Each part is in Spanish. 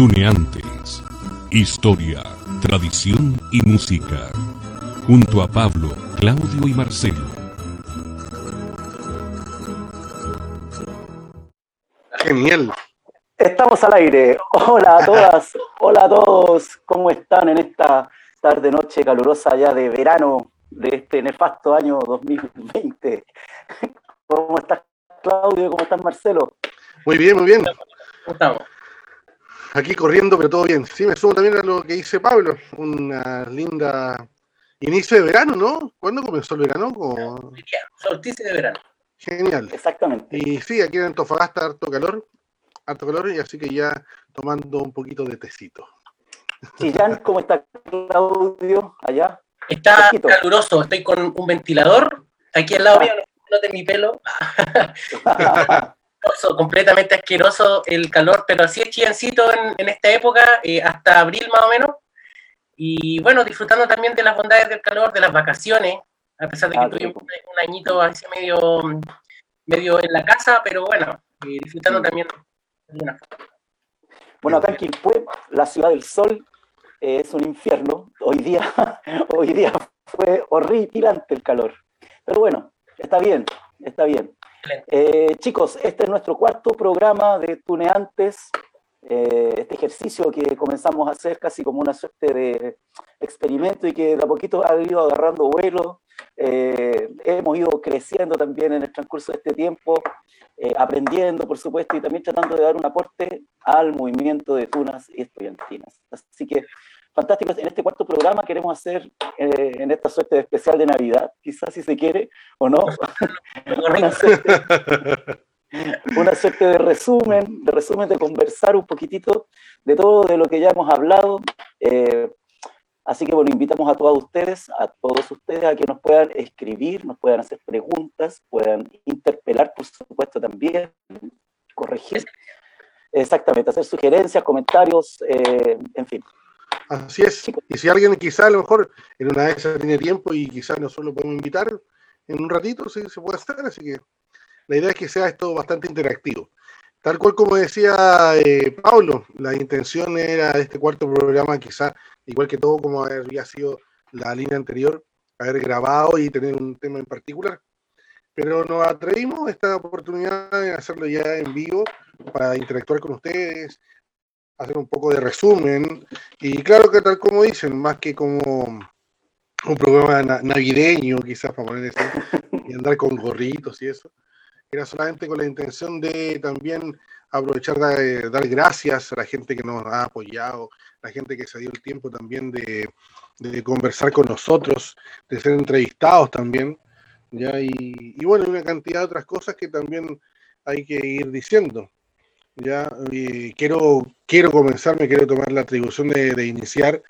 Tuneantes. Historia, tradición y música. Junto a Pablo, Claudio y Marcelo. Genial. Estamos al aire. Hola a todas, hola a todos. ¿Cómo están en esta tarde noche calurosa ya de verano de este nefasto año 2020? ¿Cómo estás Claudio? ¿Cómo estás Marcelo? Muy bien, muy bien. ¿Cómo estamos? Aquí corriendo, pero todo bien. Sí, me sumo también a lo que dice Pablo. Una linda inicio de verano, ¿no? ¿Cuándo comenzó el verano? Como... Solsticio de verano. Genial. Exactamente. Y sí, aquí en Antofagasta harto calor, harto calor, y así que ya tomando un poquito de tecito. Chillán, ¿cómo está Claudio allá? Está caluroso, estoy con un ventilador aquí al lado mío, no de mi pelo. Asqueroso, completamente asqueroso el calor, pero así es chillancito en, en esta época, eh, hasta abril más o menos. Y bueno, disfrutando también de las bondades del calor, de las vacaciones, a pesar de que Ah, un, un añito así medio, medio en la casa, pero bueno, eh, disfrutando también de una Bueno, acá en Quilpué, la ciudad del sol, eh, es un infierno. Hoy día, hoy día fue horripilante el calor. Pero bueno, está bien, está bien. Eh, chicos, este es nuestro cuarto programa de Tuneantes. eh, este ejercicio que comenzamos a hacer casi como una suerte de experimento y que de a poquito ha ido agarrando vuelo. Eh, hemos ido creciendo también en el transcurso de este tiempo, eh, aprendiendo, por supuesto, y también tratando de dar un aporte al movimiento de tunas y estudiantinas. Así que, fantástico. En este cuarto programa queremos hacer, eh, en esta suerte de especial de Navidad, quizás si se quiere o no, una suerte, una suerte de resumen, de resumen, de conversar un poquitito de todo de lo que ya hemos hablado. Eh, así que bueno, invitamos a todos ustedes, a todos ustedes a que nos puedan escribir, nos puedan hacer preguntas, puedan interpelar, por supuesto, también, corregir. Exactamente, hacer sugerencias, comentarios, eh, en fin. Así es. Y si alguien quizá a lo mejor en una de esas tiene tiempo y quizás nosotros lo podemos invitar en un ratito, sí se puede hacer. Así que la idea es que sea esto bastante interactivo. Tal cual como decía eh, Pablo, la intención era de este cuarto programa, quizá, igual que todo como había sido la línea anterior, haber grabado y tener un tema en particular. Pero nos atrevimos esta oportunidad de hacerlo ya en vivo para interactuar con ustedes, hacer un poco de resumen. Y claro que tal como dicen, más que como un programa na- navideño, quizás para poner eso, y andar con gorritos y eso, era solamente con la intención de también aprovechar de dar gracias a la gente que nos ha apoyado, la gente que se dio el tiempo también de, de conversar con nosotros, de ser entrevistados también, ya y, y bueno, una cantidad de otras cosas que también hay que ir diciendo. Ya, y quiero, quiero comenzar, me quiero tomar la atribución de, de iniciar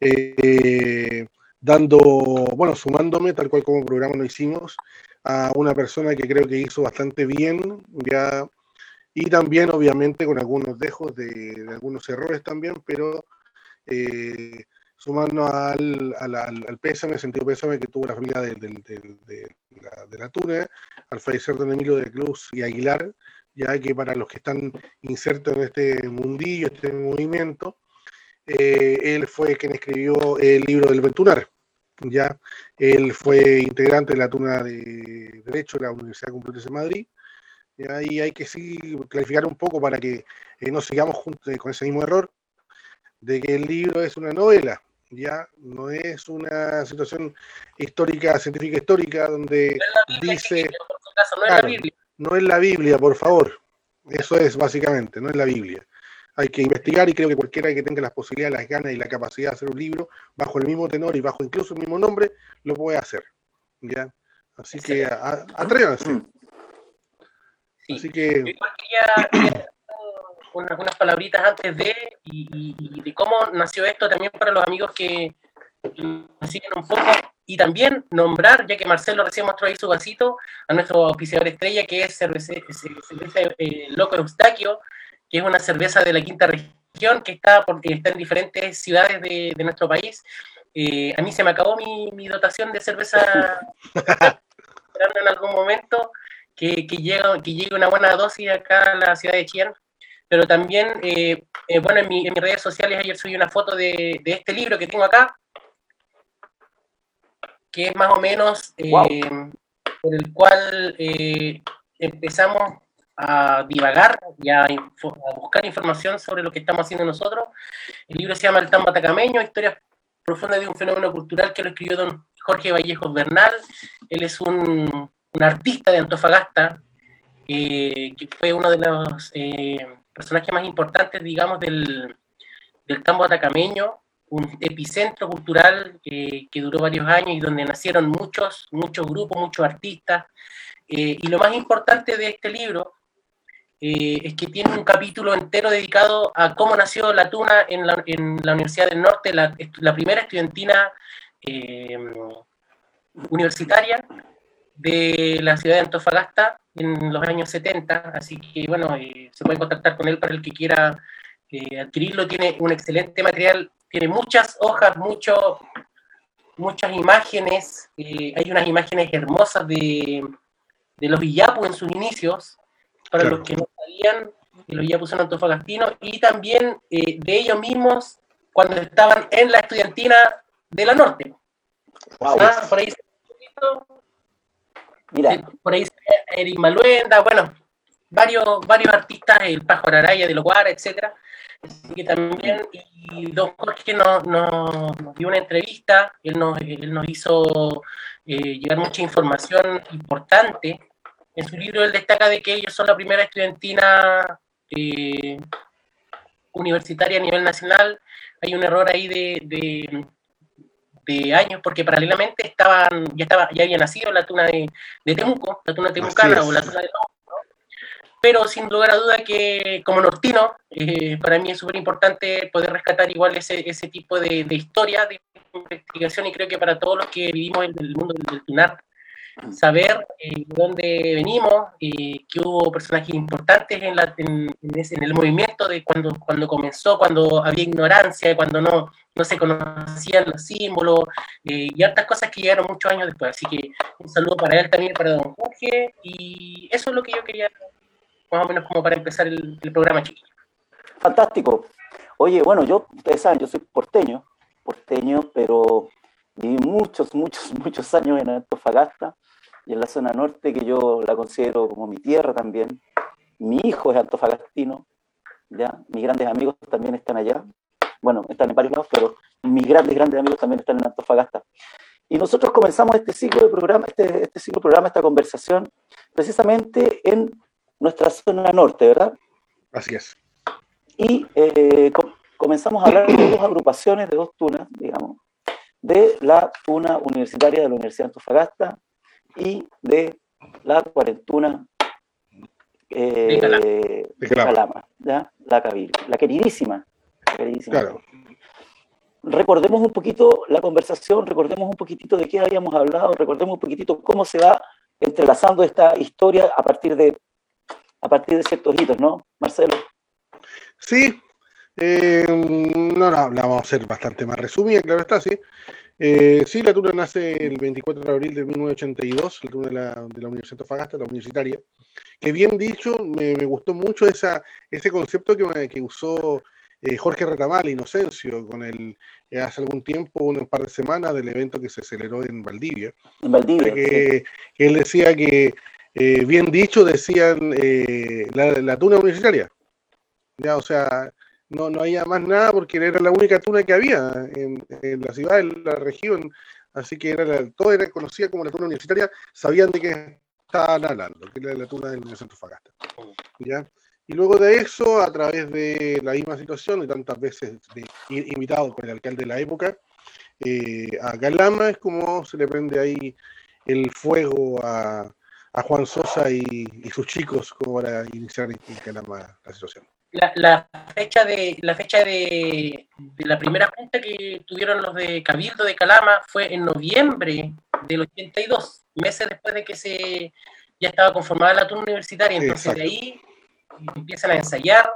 eh, dando, bueno, sumándome, tal cual como programa lo hicimos, a una persona que creo que hizo bastante bien, ya, y también obviamente con algunos dejos de, de algunos errores también, pero eh, sumarnos al, al, al, pésame, sentido pésame que tuvo la familia de, de, de la, de la Tuna, al fallecer don Emilio de Cruz y Aguilar, ya que para los que están insertos en este mundillo, este movimiento, eh, él fue quien escribió el libro del Ventunar. Ya, él fue integrante de la Tuna de Derecho de la Universidad Complutense de Madrid. Ya, y hay que sí clarificar un poco para que eh, no sigamos juntos con ese mismo error de que el libro es una novela, ya no es una situación histórica, científica histórica, donde dice, por su caso, no es Claro. la Biblia. No es la Biblia, por favor. Eso es básicamente, no es la Biblia. Hay que investigar y creo que cualquiera que tenga las posibilidades, las ganas y la capacidad de hacer un libro bajo el mismo tenor y bajo incluso el mismo nombre, lo puede hacer. ¿ya? Así que a- a- atrévanse. Mm. Sí. Así que Igual quería, quería hacer unas, unas palabritas antes de y, y- y de cómo nació esto también para los amigos que, siguen un poco y nombrar, ya que Marcelo recién mostró ahí su vasito, a nuestro auspiciador estrella, que es cerveza, cerveza eh, Loco Eustaquio, que es una cerveza de la quinta región, que está, porque está en diferentes ciudades de, de nuestro país. Eh, a mí se me acabó mi, mi dotación de cerveza esperando en algún momento que, que, llegue, que llegue una buena dosis acá a la ciudad de Chillán. pero también, eh, eh, bueno, en, mi, en, mis redes sociales ayer subí una foto de, de, este libro que tengo acá, que es más o menos wow. por el cual empezamos a divagar y a, a, buscar información sobre lo que estamos haciendo nosotros. El libro se llama El Tambo Atacameño, Historias profundas de un fenómeno cultural que lo escribió don Jorge Vallejos Bernal. Él es un, un artista de Antofagasta, eh, que fue uno de los eh, personajes más importantes, digamos, del, del tambo atacameño, un epicentro cultural eh, que duró varios años y donde nacieron muchos, muchos grupos, muchos artistas. y lo más importante de este libro es que tiene un capítulo entero dedicado a cómo nació la tuna en la, en la Universidad del Norte, la, la primera estudiantina universitaria de la ciudad de Antofagasta en los años 70, así que bueno, eh, se puede contactar con él para el que quiera eh, adquirirlo, tiene un excelente material, tiene muchas hojas, mucho, muchas imágenes, eh, hay unas imágenes hermosas de, de los Villapus en sus inicios, para claro. los que no sabían, los Villapus son antofagastinos, y también de ellos mismos cuando estaban en la estudiantina de la Norte. Wow. Ah, por ahí Mira. Por ahí Eric Maluenda, bueno, varios, varios artistas, el Pajo Araya de Loguara, etcétera. Así que también, y Don Jorge nos, nos, nos dio una entrevista, él nos, él nos hizo eh, llegar mucha información importante. En su libro él destaca de que ellos son la primera estudiantina eh, universitaria a nivel nacional. Hay un error ahí de, de de años, porque paralelamente estaban, ya estaba, ya había nacido la tuna de, de Temuco, la tuna temucana o la tuna de Temuco, pero sin lugar a duda que como nortino, eh, para mí es súper importante poder rescatar igual ese, ese tipo de, de, historia, de investigación, y creo que para todos los que vivimos en el mundo del tunar, saber eh, dónde venimos, eh, que hubo personajes importantes en, la, en, en, ese, en, el movimiento de cuando, cuando comenzó, cuando había ignorancia, cuando no, no se conocían los símbolos eh, y hartas cosas que llegaron muchos años después. Así que un saludo para él también, para don Jorge, y eso es lo que yo quería, más o menos como para empezar el, el programa chiquillo. Fantástico. Oye, bueno, yo, ustedes saben, yo soy porteño, porteño, pero viví muchos, muchos, muchos años en Antofagasta y en la zona norte, que yo la considero como mi tierra también. Mi hijo es antofagastino, ¿ya? mis grandes amigos también están allá. Bueno, están en varios lados, pero mis grandes, grandes amigos también están en Antofagasta. Y nosotros comenzamos este ciclo de programa, este, este ciclo de programa, esta conversación, precisamente en nuestra zona norte, ¿verdad? Así es. Y eh, com comenzamos a hablar de dos agrupaciones, de dos tunas, digamos, de la tuna universitaria de la Universidad de Antofagasta y de la cuarentuna eh, de Calama, de Calama ¿ya? La, la queridísima. La queridísima. Claro. Recordemos un poquito la conversación, recordemos un poquitito de qué habíamos hablado, recordemos un poquitito cómo se va entrelazando esta historia a partir de, a partir de ciertos hitos, ¿no, Marcelo? Sí, eh, no, no, la vamos a hacer bastante más resumida, claro está, sí. Eh, sí, la tuna nace el 24 de abril de 1982, la tuna de la, de la Universidad de Fagasta, la universitaria. Que bien dicho, me, me gustó mucho esa, ese concepto que, que usó eh, Jorge Retamal, Inocencio, con el, eh, hace algún tiempo, un par de semanas, del evento que se celebró en Valdivia. En Valdivia. Que, sí. que él decía que, eh, bien dicho, decían la, la tuna universitaria. Ya, o sea, no, no había más nada porque era la única tuna que había en, en la ciudad, en la región, así que era la, todo era conocida como la tuna universitaria, sabían de qué estaban hablando, que era la tuna del Centro Fagasta. ¿ya? Y luego de eso, a través de la misma situación, y tantas veces de, invitado por el alcalde de la época, eh, a Calama es como se le prende ahí el fuego a, a Juan Sosa y, y, sus chicos como para iniciar en Calama la situación la, la, fecha de la fecha de, de, la primera junta que tuvieron los de Cabildo de Calama fue en noviembre del 82, meses después de que se ya estaba conformada la turma universitaria, entonces Exacto. de ahí empiezan a ensayar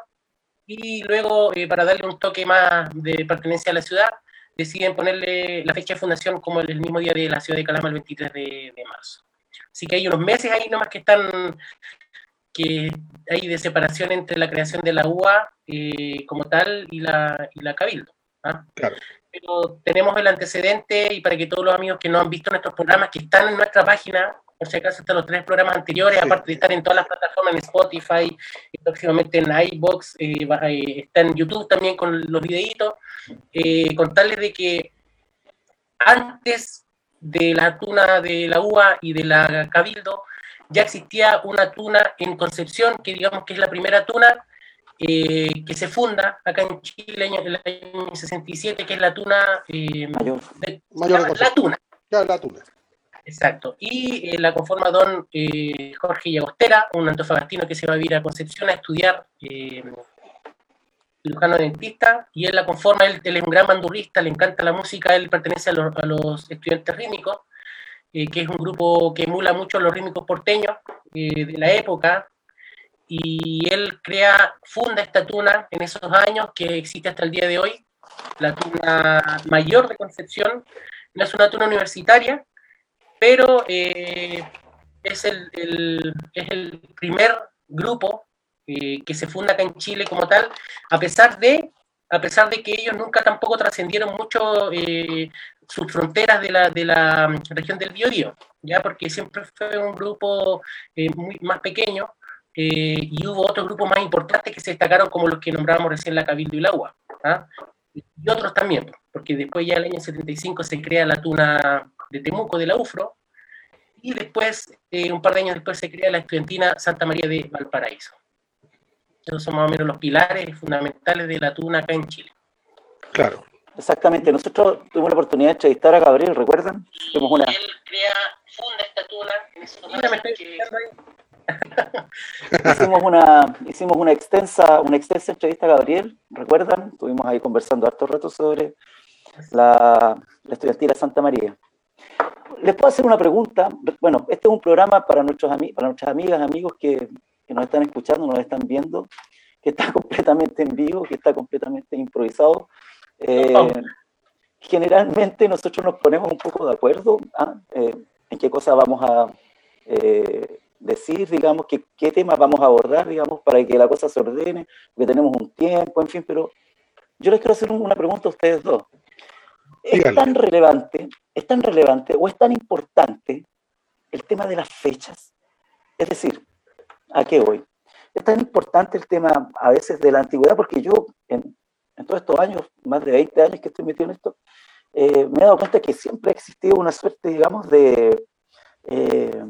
y luego eh, para darle un toque más de pertenencia a la ciudad deciden ponerle la fecha de fundación como el, el mismo día de la ciudad de Calama, el 23 de, de marzo. Así que hay unos meses ahí nomás que están que hay de separación entre la creación de la UA eh, como tal y la, y la Cabildo. ¿ah? Claro. Pero tenemos el antecedente y para que todos los amigos que no han visto nuestros programas, que están en nuestra página, por si acaso están los tres programas anteriores, Sí. aparte de estar en todas las plataformas, en Spotify, y próximamente en iBox, eh, eh, está en YouTube también con los videitos, eh, contarles de que antes de la tuna de la UA y de la Cabildo, ya existía una tuna en Concepción, que digamos que es la primera tuna eh, que se funda acá en Chile en el año 67, que es la tuna eh, Mayor. de- Mayor la Concepción. tuna. Ya, la tuna. Exacto. Y eh, la conforma don eh, Jorge Llagostera, un antofagastino que se va a vivir a Concepción a estudiar eh, cirujano dentista, y él la conforma, él, él es un gran bandurrista, le encanta la música, él pertenece a, los- a los estudiantes rítmicos, eh, que es un grupo que emula mucho a los rítmicos porteños eh, de la época, y él crea, funda esta tuna en esos años que existe hasta el día de hoy, la tuna mayor de Concepción, no es una tuna universitaria, pero eh, es, el, el- es el primer grupo eh, que se funda acá en Chile como tal, a pesar de, a pesar de que ellos nunca tampoco trascendieron mucho eh, sus fronteras de la, de la mm, región del Biobío, ya porque siempre fue un grupo eh, muy, más pequeño eh, y hubo otros grupos más importantes que se destacaron como los que nombramos recién la Cabildo y el Agua, ¿ah? y otros también, porque después ya en el año 75 se crea la tuna de Temuco de la UFRO, y después, eh, un par de años después, se crea la estudiantina Santa María de Valparaíso. Esos son más o menos los pilares fundamentales de la tuna acá en Chile. Claro. Exactamente. Nosotros tuvimos la oportunidad de entrevistar a Gabriel, ¿recuerdan? Tuvimos una, Él crea, funda esta tuna en esos Mira, me años estoy que- hicimos una, hicimos una extensa, una extensa entrevista a Gabriel, ¿recuerdan? Estuvimos ahí conversando harto rato sobre la, la estudiantina Santa María. Les puedo hacer una pregunta. Bueno, este es un programa para, nuestros ami- para nuestras amigas, amigos que, que nos están escuchando, nos están viendo, que está completamente en vivo, que está completamente improvisado. Eh, generalmente nosotros nos ponemos un poco de acuerdo ¿ah? Eh, en qué cosas vamos a eh, decir, digamos, qué, qué temas vamos a abordar, digamos, para que la cosa se ordene, porque tenemos un tiempo, en fin, pero yo les quiero hacer una pregunta a ustedes dos. ¿Es Dígale. tan relevante, es tan relevante o es tan importante el tema de las fechas? Es decir, ¿a qué voy? Es tan importante el tema a veces de la antigüedad, porque yo en, en todos estos años, más de 20 años que estoy metido en esto, eh, me he dado cuenta que siempre ha existido una suerte, digamos, de, eh,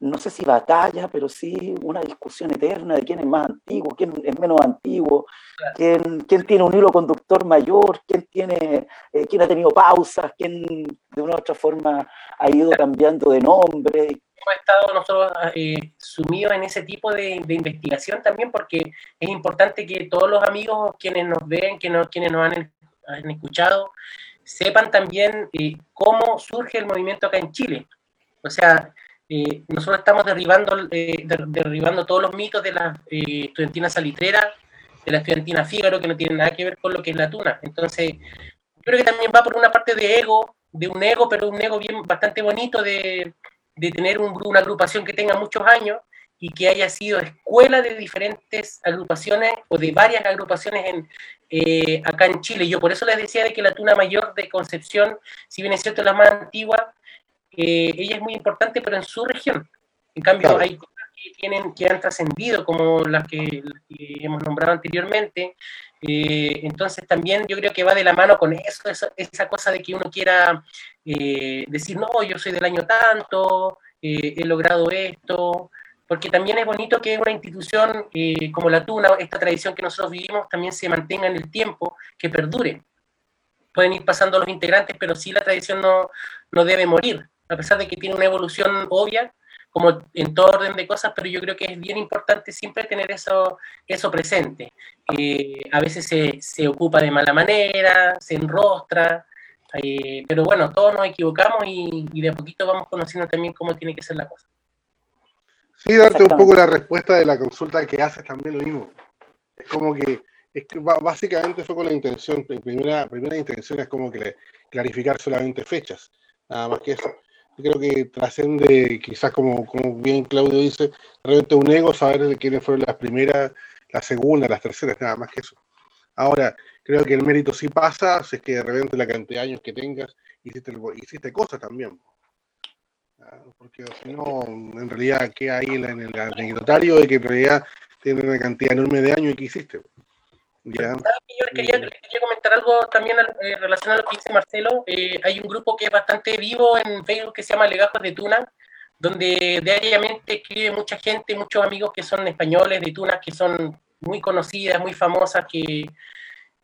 no sé si batalla, pero sí una discusión eterna de quién es más antiguo, quién es menos antiguo, Claro. quién, quién tiene un hilo conductor mayor, quién, tiene, eh, quién ha tenido pausas, quién de una u otra forma ha ido cambiando de nombre. Hemos estado nosotros eh, sumidos en ese tipo de, investigación también porque es importante que todos los amigos quienes nos ven, que nos, quienes nos han, han escuchado, sepan también eh, cómo surge el movimiento acá en Chile. O sea, eh, nosotros estamos derribando, der- derribando todos los mitos de la estudiantina salitrera, de la estudiantina Fígaro, que no tienen nada que ver con lo que es la tuna. Entonces, yo creo que también va por una parte de ego, de un ego, pero un ego bien bastante bonito de, de tener un una agrupación que tenga muchos años y que haya sido escuela de diferentes agrupaciones o de varias agrupaciones en, eh, acá en Chile. Yo por eso les decía de que la Tuna Mayor de Concepción, si bien es cierto es la más antigua, eh, ella es muy importante, pero en su región. En cambio, Claro. hay tienen, que han trascendido, como las que, hemos nombrado anteriormente. Eh, entonces, también yo creo que va de la mano con eso, esa, cosa de que uno quiera eh, decir, no, yo soy del año tanto, eh, he logrado esto, porque también es bonito que una institución como la Tuna, esta tradición que nosotros vivimos, también se mantenga en el tiempo, que perdure. Pueden ir pasando los integrantes, pero sí la tradición no, no debe morir, a pesar de que tiene una evolución obvia, como en todo orden de cosas, pero yo creo que es bien importante siempre tener eso, eso presente. Eh, a veces se, se ocupa de mala manera, se enrostra, eh, pero bueno, todos nos equivocamos y, y de a poquito vamos conociendo también cómo tiene que ser la cosa. Sí, darte un poco la respuesta de la consulta que haces también lo mismo. Es como que, es que básicamente fue con la intención, la primera, primera intención es como que clarificar solamente fechas, nada más que eso. Creo que trascende, quizás como, como bien Claudio dice, realmente un ego saber de quiénes fueron las primeras, las segundas, las terceras, nada más que eso. Ahora, creo que el mérito sí pasa, si es que de repente la cantidad de años que tengas, hiciste, hiciste cosas también. Porque si no, en realidad, ¿qué hay en, el anecdotario de que en realidad tiene una cantidad enorme de años y que hiciste? ¿Ya? Yo quería, comentar algo también eh, relacionado a lo que dice Marcelo. Eh, hay un grupo que es bastante vivo en Facebook que se llama Legajos de Tuna, donde diariamente escribe mucha gente, muchos amigos que son españoles de Tuna, que son muy conocidas, muy famosas, que,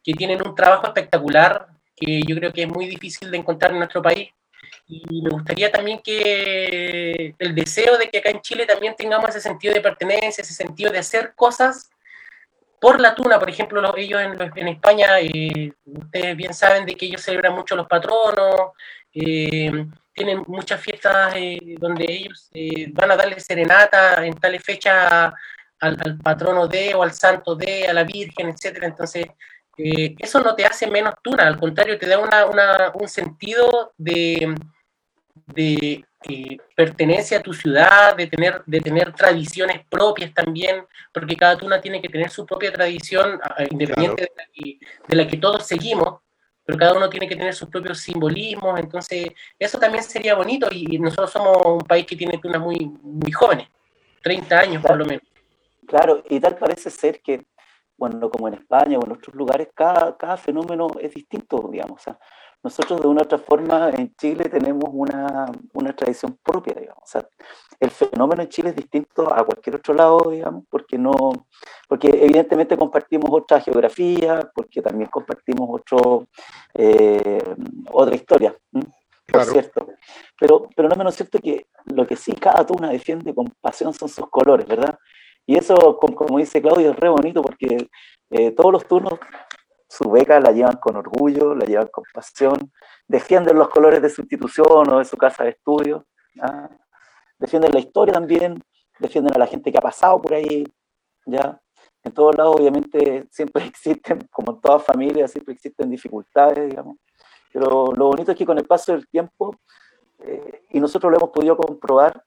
que tienen un trabajo espectacular, que yo creo que es muy difícil de encontrar en nuestro país. Y me gustaría también que el deseo de que acá en Chile también tengamos ese sentido de pertenencia, ese sentido de hacer cosas por la tuna, por ejemplo, ellos en, España, eh, ustedes bien saben de que ellos celebran mucho los patronos, eh, tienen muchas fiestas eh, donde ellos van a darle serenata en tales fechas al, patrono de o al santo de, a la Virgen, etcétera. Entonces, eso no te hace menos tuna, al contrario, te da un sentido de, de eh, pertenencia a tu ciudad, de tener, de tener tradiciones propias también, porque cada tuna tiene que tener su propia tradición, independiente de, la que, todos seguimos, pero cada uno tiene que tener sus propios simbolismos, entonces eso también sería bonito y, nosotros somos un país que tiene tunas muy, muy jóvenes, 30 años por lo menos. Claro, y tal parece ser que, bueno, como en España o en otros lugares, cada, cada fenómeno es distinto, digamos. O sea, nosotros de una u otra forma en Chile tenemos una, una, tradición propia, digamos. O sea, el fenómeno en Chile es distinto a cualquier otro lado, digamos, porque no, porque evidentemente compartimos otra geografía, porque también compartimos otro, eh, otra historia, por cierto. Pero, pero no menos cierto que lo que sí cada tuna defiende con pasión son sus colores, ¿verdad? Y eso, como, dice Claudio, es re bonito porque eh, todos los turnos su beca la llevan con orgullo, la llevan con pasión, defienden los colores de su institución o de su casa de estudio, ¿ah? defienden la historia también, defienden a la gente que ha pasado por ahí, ¿ya? En todos lados, obviamente, siempre existen, como en todas familias, siempre existen dificultades, digamos. Pero lo bonito es que con el paso del tiempo, eh, y nosotros lo hemos podido comprobar,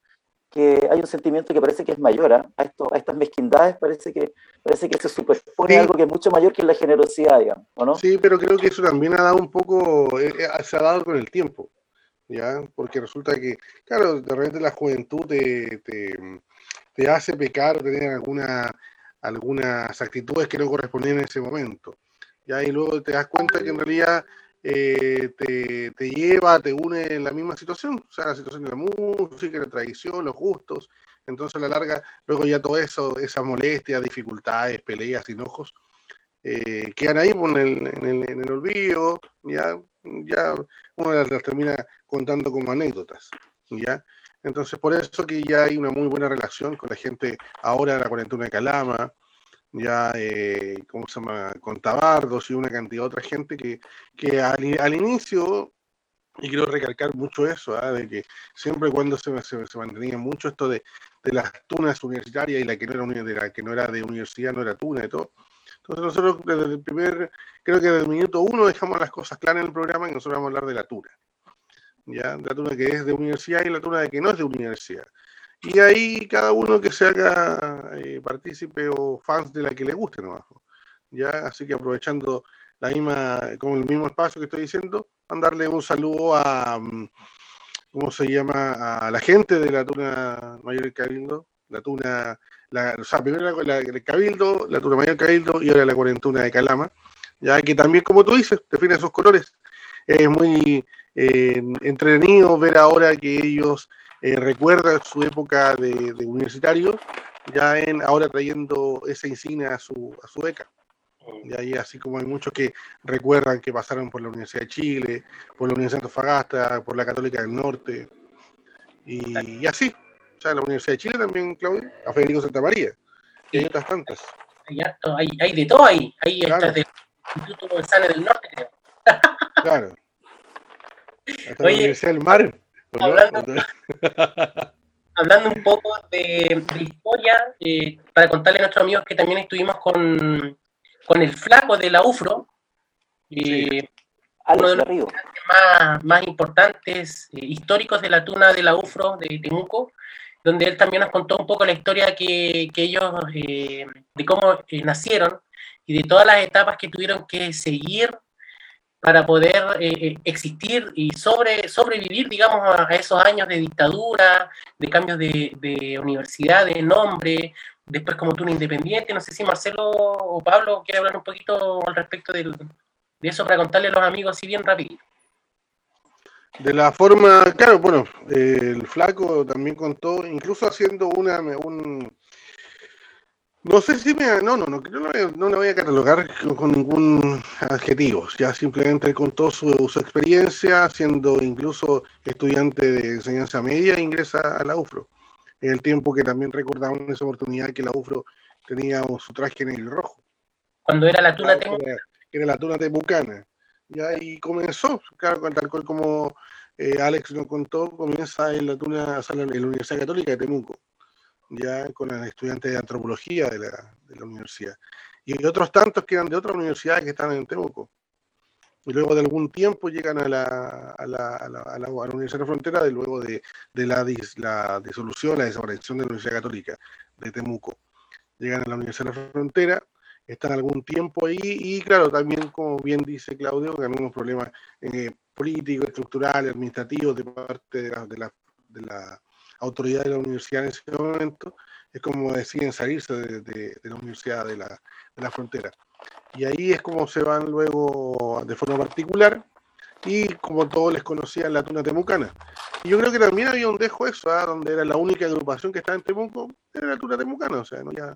que hay un sentimiento que parece que es mayor ¿ah? a, esto, a estas mezquindades, parece que, parece que se superpone algo que es mucho mayor que la generosidad, digamos, ¿o no? Sí, pero creo que eso también ha dado un poco, eh, eh, se ha dado con el tiempo, ¿ya? Porque resulta que, claro, de repente la juventud te, te, hace pecar tener alguna, algunas actitudes que no correspondían en ese momento, ¿ya? Y luego te das cuenta que en realidad eh, te, te, lleva, te une en la misma situación, o sea, la situación de la música, la tradición, los gustos. Entonces, a la larga, luego ya todo eso, esa molestia, dificultades, peleas, enojos, eh, quedan ahí pues, en, el, en, el, olvido, ya, ya uno las, las, termina contando como anécdotas, ¿ya? Entonces, por eso que ya hay una muy buena relación con la gente ahora de la cuarentena de Calama, ya, eh, ¿cómo se llama? Con Tabardos y una cantidad de otra gente que, que al, inicio, y quiero recalcar mucho eso, ¿ah? de que siempre cuando se, se, mantenía mucho esto de, de, las tunas universitarias y la que no era de que no era de universidad no era tuna y todo. Entonces nosotros desde el primer, creo que desde el minuto uno dejamos las cosas claras en el programa y nosotros vamos a hablar de la tuna. ¿ya? La tuna que es de universidad y la tuna de que no es de universidad. Y ahí cada uno que se haga eh, partícipe o fans de la que le guste nomás. ¿ya? Así que aprovechando la misma, como el mismo espacio que estoy diciendo, mandarle un saludo a, mm, ¿cómo se llama? A la gente de la Tuna Mayor Cabildo, la Tuna, la, o sea, primero la, el Cabildo, la Tuna Mayor Cabildo y ahora la Cuarentuna de Calama, ya que también, como tú dices, define esos colores. Es muy eh, entretenido ver ahora que ellos eh, recuerda su época de, universitario, ya en ahora trayendo esa insignia a su, a su beca. Y ahí así como hay muchos que recuerdan que pasaron por la Universidad de Chile, por la Universidad de Antofagasta, por la Católica del Norte, y, así. O sea, la Universidad de Chile también, Claudio, a Federico Santa María, y hay otras tantas. Hay, hay, de todo ahí, hay claro. del Instituto González del Norte, creo. claro. Hasta la Universidad del Mar. Hablando, un poco de, historia, eh, para contarle a nuestros amigos que también estuvimos con, con el flaco de la UFRO, eh, uno de los más, más importantes, eh, históricos de la tuna de la UFRO de Temuco, donde él también nos contó un poco la historia que, que ellos, eh, de cómo eh, nacieron y de todas las etapas que tuvieron que seguir para poder existir y sobre, sobrevivir, digamos, a, esos años de dictadura, de cambios de, de universidad, de nombre, después como tuna independiente. No sé si Marcelo o Pablo quiere hablar un poquito al respecto de eso para contarle a los amigos así bien rápido. De la forma, claro, bueno, el flaco también contó, incluso haciendo una, un, no sé si me, no, no, no, no, no, voy a catalogar con, ningún adjetivo, ya simplemente contó su, su, experiencia siendo incluso estudiante de enseñanza media ingresa a la UFRO. En el tiempo que también recordamos en esa oportunidad que la UFRO tenía su traje en el rojo. Cuando era la tuna era la tuna temucana. Ya, y comenzó, claro, tal cual como eh, Alex nos contó, comienza en la tuna, en la Universidad Católica de Temuco, ya con los estudiantes de antropología de la, de la universidad. Y otros tantos que eran de otras universidades que están en Temuco. Y luego de algún tiempo llegan a la, a la, a la, a la, Universidad de Frontera, de luego de, de la, la disolución, la desaparición de la Universidad Católica de Temuco. Llegan a la Universidad de Frontera, están algún tiempo ahí y claro, también como bien dice Claudio, que algunos problemas eh, políticos, estructurales, administrativos de parte de la, de, la, de la, autoridad de la universidad en ese momento, es como deciden salirse de, de, de la universidad de la, de la frontera. Y ahí es como se van luego de forma particular y como todos les conocían la tuna temucana. Y yo creo que también había un dejo eso, ¿eh? donde era la única agrupación que estaba en Temuco, era la tuna temucana, o sea, no ya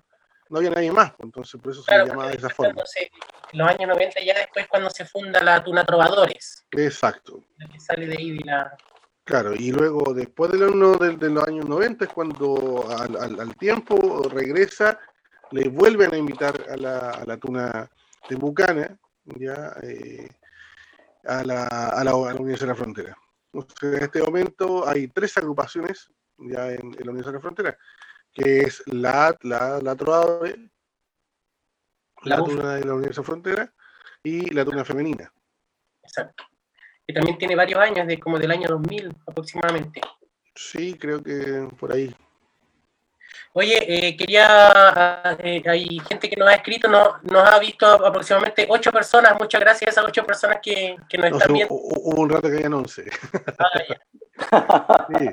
no había nadie más, pues, entonces por eso claro, se llamaba de esa forma. En los años 90 ya después cuando se funda la Tuna Trovadores. Exacto. La que sale de ahí de la... Claro, y luego después de, los, de, de los años 90 es cuando al, al, al, tiempo regresa, le vuelven a invitar a la, a la Tuna de Bucana, ya, eh, a, la, a, la, a la Universidad de la Frontera. Entonces, en este momento hay tres agrupaciones ya en, en la Universidad de la Frontera que es la, la, la Trovadore, la, la tuna de la Universidad Frontera y la tuna femenina. Exacto. Que también tiene varios años, de como del año 2000 aproximadamente. Sí, creo que por ahí. Oye, eh, quería, eh, hay gente que nos ha escrito, no, nos ha visto aproximadamente ocho personas, muchas gracias a esas ocho personas que, que nos no, están viendo. Hubo un rato que habían once. Ah, sí.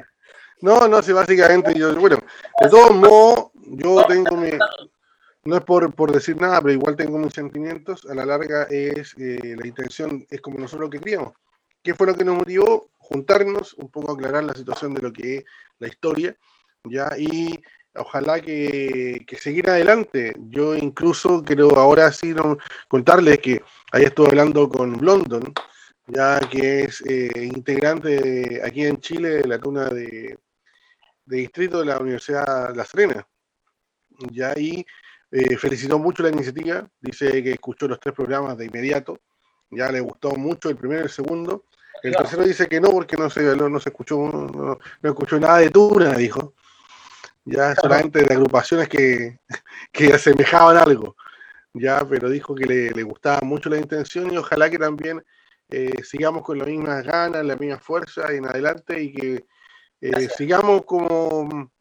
No, no, sí, básicamente yo, bueno, de todos modos, yo tengo mi, no es por, por decir nada, pero igual tengo mis sentimientos, a la larga es, eh, la intención es como nosotros lo queríamos. ¿Qué fue lo que nos motivó? Juntarnos, un poco aclarar la situación de lo que es la historia, ya, y ojalá que, que seguir adelante. Yo incluso quiero ahora sí no, contarles que ahí estuve hablando con London, ya que es eh, integrante de, aquí en Chile de la tuna de de distrito de la Universidad La Serena. Ya ahí eh, felicitó mucho la iniciativa, dice que escuchó los tres programas de inmediato, ya le gustó mucho el primero y el segundo. El tercero dice que no, porque no se, no, no se escuchó, no, no, escuchó nada de Tuna, dijo. Ya solamente de agrupaciones que, que asemejaban algo. Ya, pero dijo que le, le, gustaba mucho la intención y ojalá que también eh, sigamos con las mismas ganas, la misma fuerza en adelante y que eh, sigamos como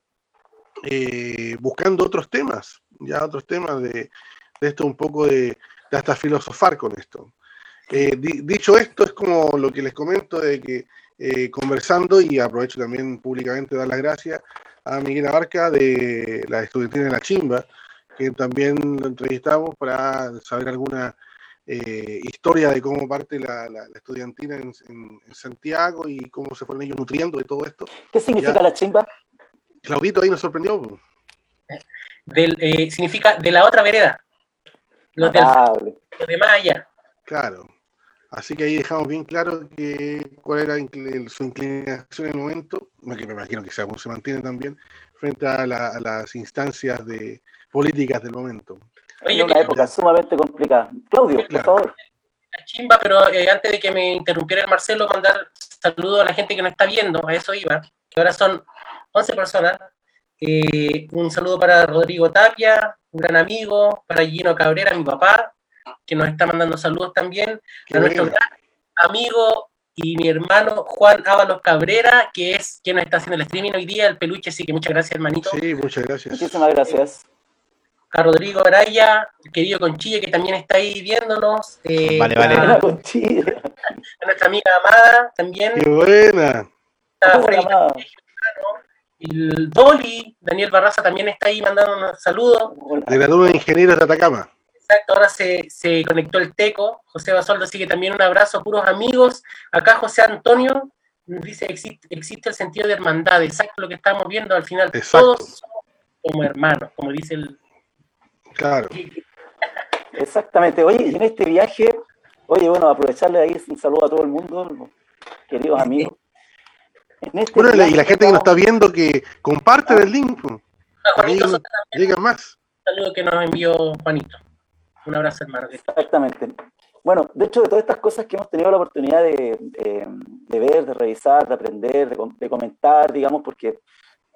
eh, buscando otros temas, ya otros temas de, de esto un poco de, de, hasta filosofar con esto. Eh, di, dicho esto, es como lo que les comento de que eh, conversando, y aprovecho también públicamente dar las gracias a Miguel Abarca de la estudiantina de la Chimba, que también lo entrevistamos para saber alguna eh, historia de cómo parte la, la, la estudiantina en, en, en, Santiago y cómo se fueron ellos nutriendo de todo esto. ¿Qué significa ya, la chimba? Claudito ahí nos sorprendió. Del, eh, significa de la otra vereda. Los, del, los de más allá. Claro. Así que ahí dejamos bien claro que cuál era su inclinación en el momento, que me imagino que sea como se mantiene también, frente a, la, a las instancias de políticas del momento. Oye, en una época sumamente complicada. Claudio, claro. por favor. La chimba, pero eh, antes de que me interrumpiera el Marcelo, mandar saludos a la gente que nos está viendo, a eso iba, que ahora son 11 personas. Eh, un saludo para Rodrigo Tapia, un gran amigo, para Gino Cabrera, mi papá, que nos está mandando saludos también, Qué a nuestro gran amigo y mi hermano Juan Ábalos Cabrera, que es quien nos está haciendo el streaming hoy día, el peluche, así que muchas gracias, hermanito. Sí, muchas gracias. Muchísimas gracias. A Rodrigo Araya, el querido Conchilla, que también está ahí viéndonos. eh, Vale, vale. A, a nuestra amiga Amada también. Qué buena. a. El Dolly, Daniel Barraza también está ahí mandando unos saludos. De la de Ingenieros de Atacama. Exacto, ahora se, se conectó el Teco, José Basoldo, así que también un abrazo, puros amigos. Acá José Antonio nos dice, existe, existe el sentido de hermandad, exacto lo que estamos viendo al final. Exacto. Todos somos como hermanos, como dice el... Claro. Exactamente. Oye, y en este viaje, oye, bueno, aprovecharle ahí un saludo a todo el mundo, queridos amigos. En este Bueno, y la, y la viaje gente que nos está viendo que comparten el link. pues. Ah, Juanito Ahí llegan más. un saludo que nos envió Juanito. Un abrazo, hermano. Exactamente. Bueno, de hecho, de todas estas cosas que hemos tenido la oportunidad de, de- ver, de revisar, de aprender, de, com- de comentar, digamos, porque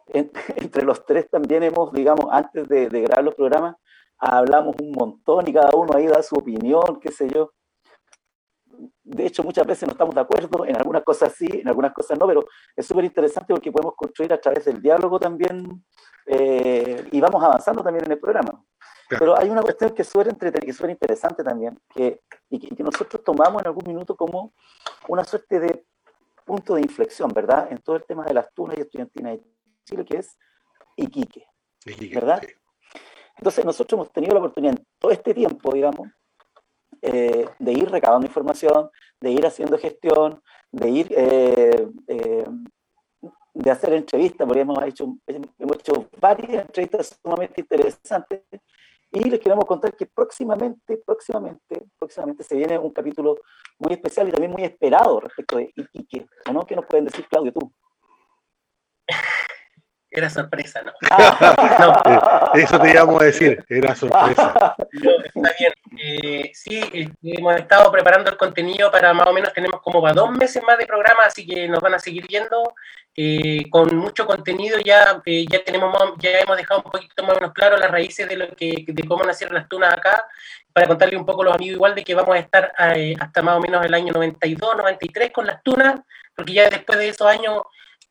en- entre los tres también hemos, digamos, antes de, de grabar los programas, hablamos un montón y cada uno ahí da su opinión, qué sé yo. De hecho, muchas veces no estamos de acuerdo, en algunas cosas sí, en algunas cosas no, pero es súper interesante porque podemos construir a través del diálogo también eh, y vamos avanzando también en el programa. Claro. Pero hay una cuestión que es súper que es súper interesante también, que, y que, que nosotros tomamos en algún minuto como una suerte de punto de inflexión, ¿verdad? En todo el tema de las tunas y estudiantinas de Chile, que es Iquique. Iquique, ¿Verdad? sí. Entonces nosotros hemos tenido la oportunidad en todo este tiempo, digamos, eh, de ir recabando información, de ir haciendo gestión, de ir, eh, eh, de hacer entrevistas, porque hemos hecho, hemos hecho varias entrevistas sumamente interesantes y les queremos contar que próximamente, próximamente, próximamente se viene un capítulo muy especial y también muy esperado respecto de Iquique, ¿o no? ¿Qué nos pueden decir, Claudio, tú? Era sorpresa, ¿no? Eh, Eso te íbamos a decir, era sorpresa. No, está bien. Eh, sí, eh, hemos estado preparando el contenido para más o menos, tenemos como para dos meses más de programa, así que nos van a seguir viendo eh, con mucho contenido. Ya, eh, ya tenemos ya hemos dejado un poquito más o menos claro las raíces de lo que de cómo nacieron las tunas acá, para contarle un poco a los amigos igual de que vamos a estar eh, hasta más o menos el año 92, 93 con las tunas, porque ya después de esos años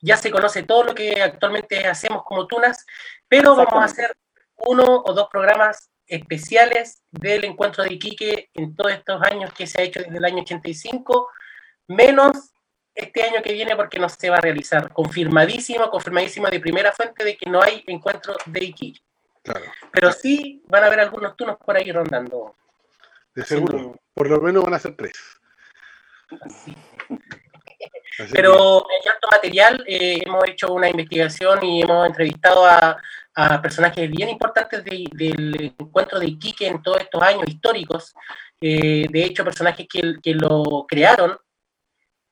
ya se conoce todo lo que actualmente hacemos como tunas, pero vamos a hacer uno o dos programas especiales del encuentro de Iquique en todos estos años que se ha hecho desde el año 85, menos este año que viene porque no se va a realizar. Confirmadísimo, confirmadísimo de primera fuente de que no hay encuentro de Iquique. Claro, Pero sí van a haber algunos tunos por ahí rondando. de seguro. Por lo menos van a ser tres. Así Pero hay alto material, eh, hemos hecho una investigación y hemos entrevistado a, a personajes bien importantes de- del encuentro de Iquique en todos estos años históricos. Eh, de hecho, personajes que, que lo crearon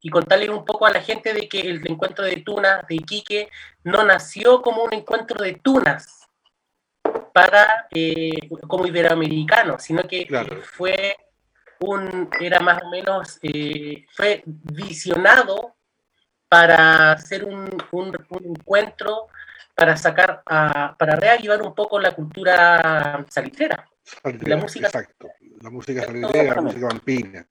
y contarles un poco a la gente de que el encuentro de tunas de Iquique no nació como un encuentro de tunas para eh, como iberoamericano, sino que Claro. fue un era más o menos eh, fue visionado para hacer un, un- un encuentro para sacar a- para reavivar un poco la cultura salitrera que- la música- Exacto. La música salitrera, la música vampira.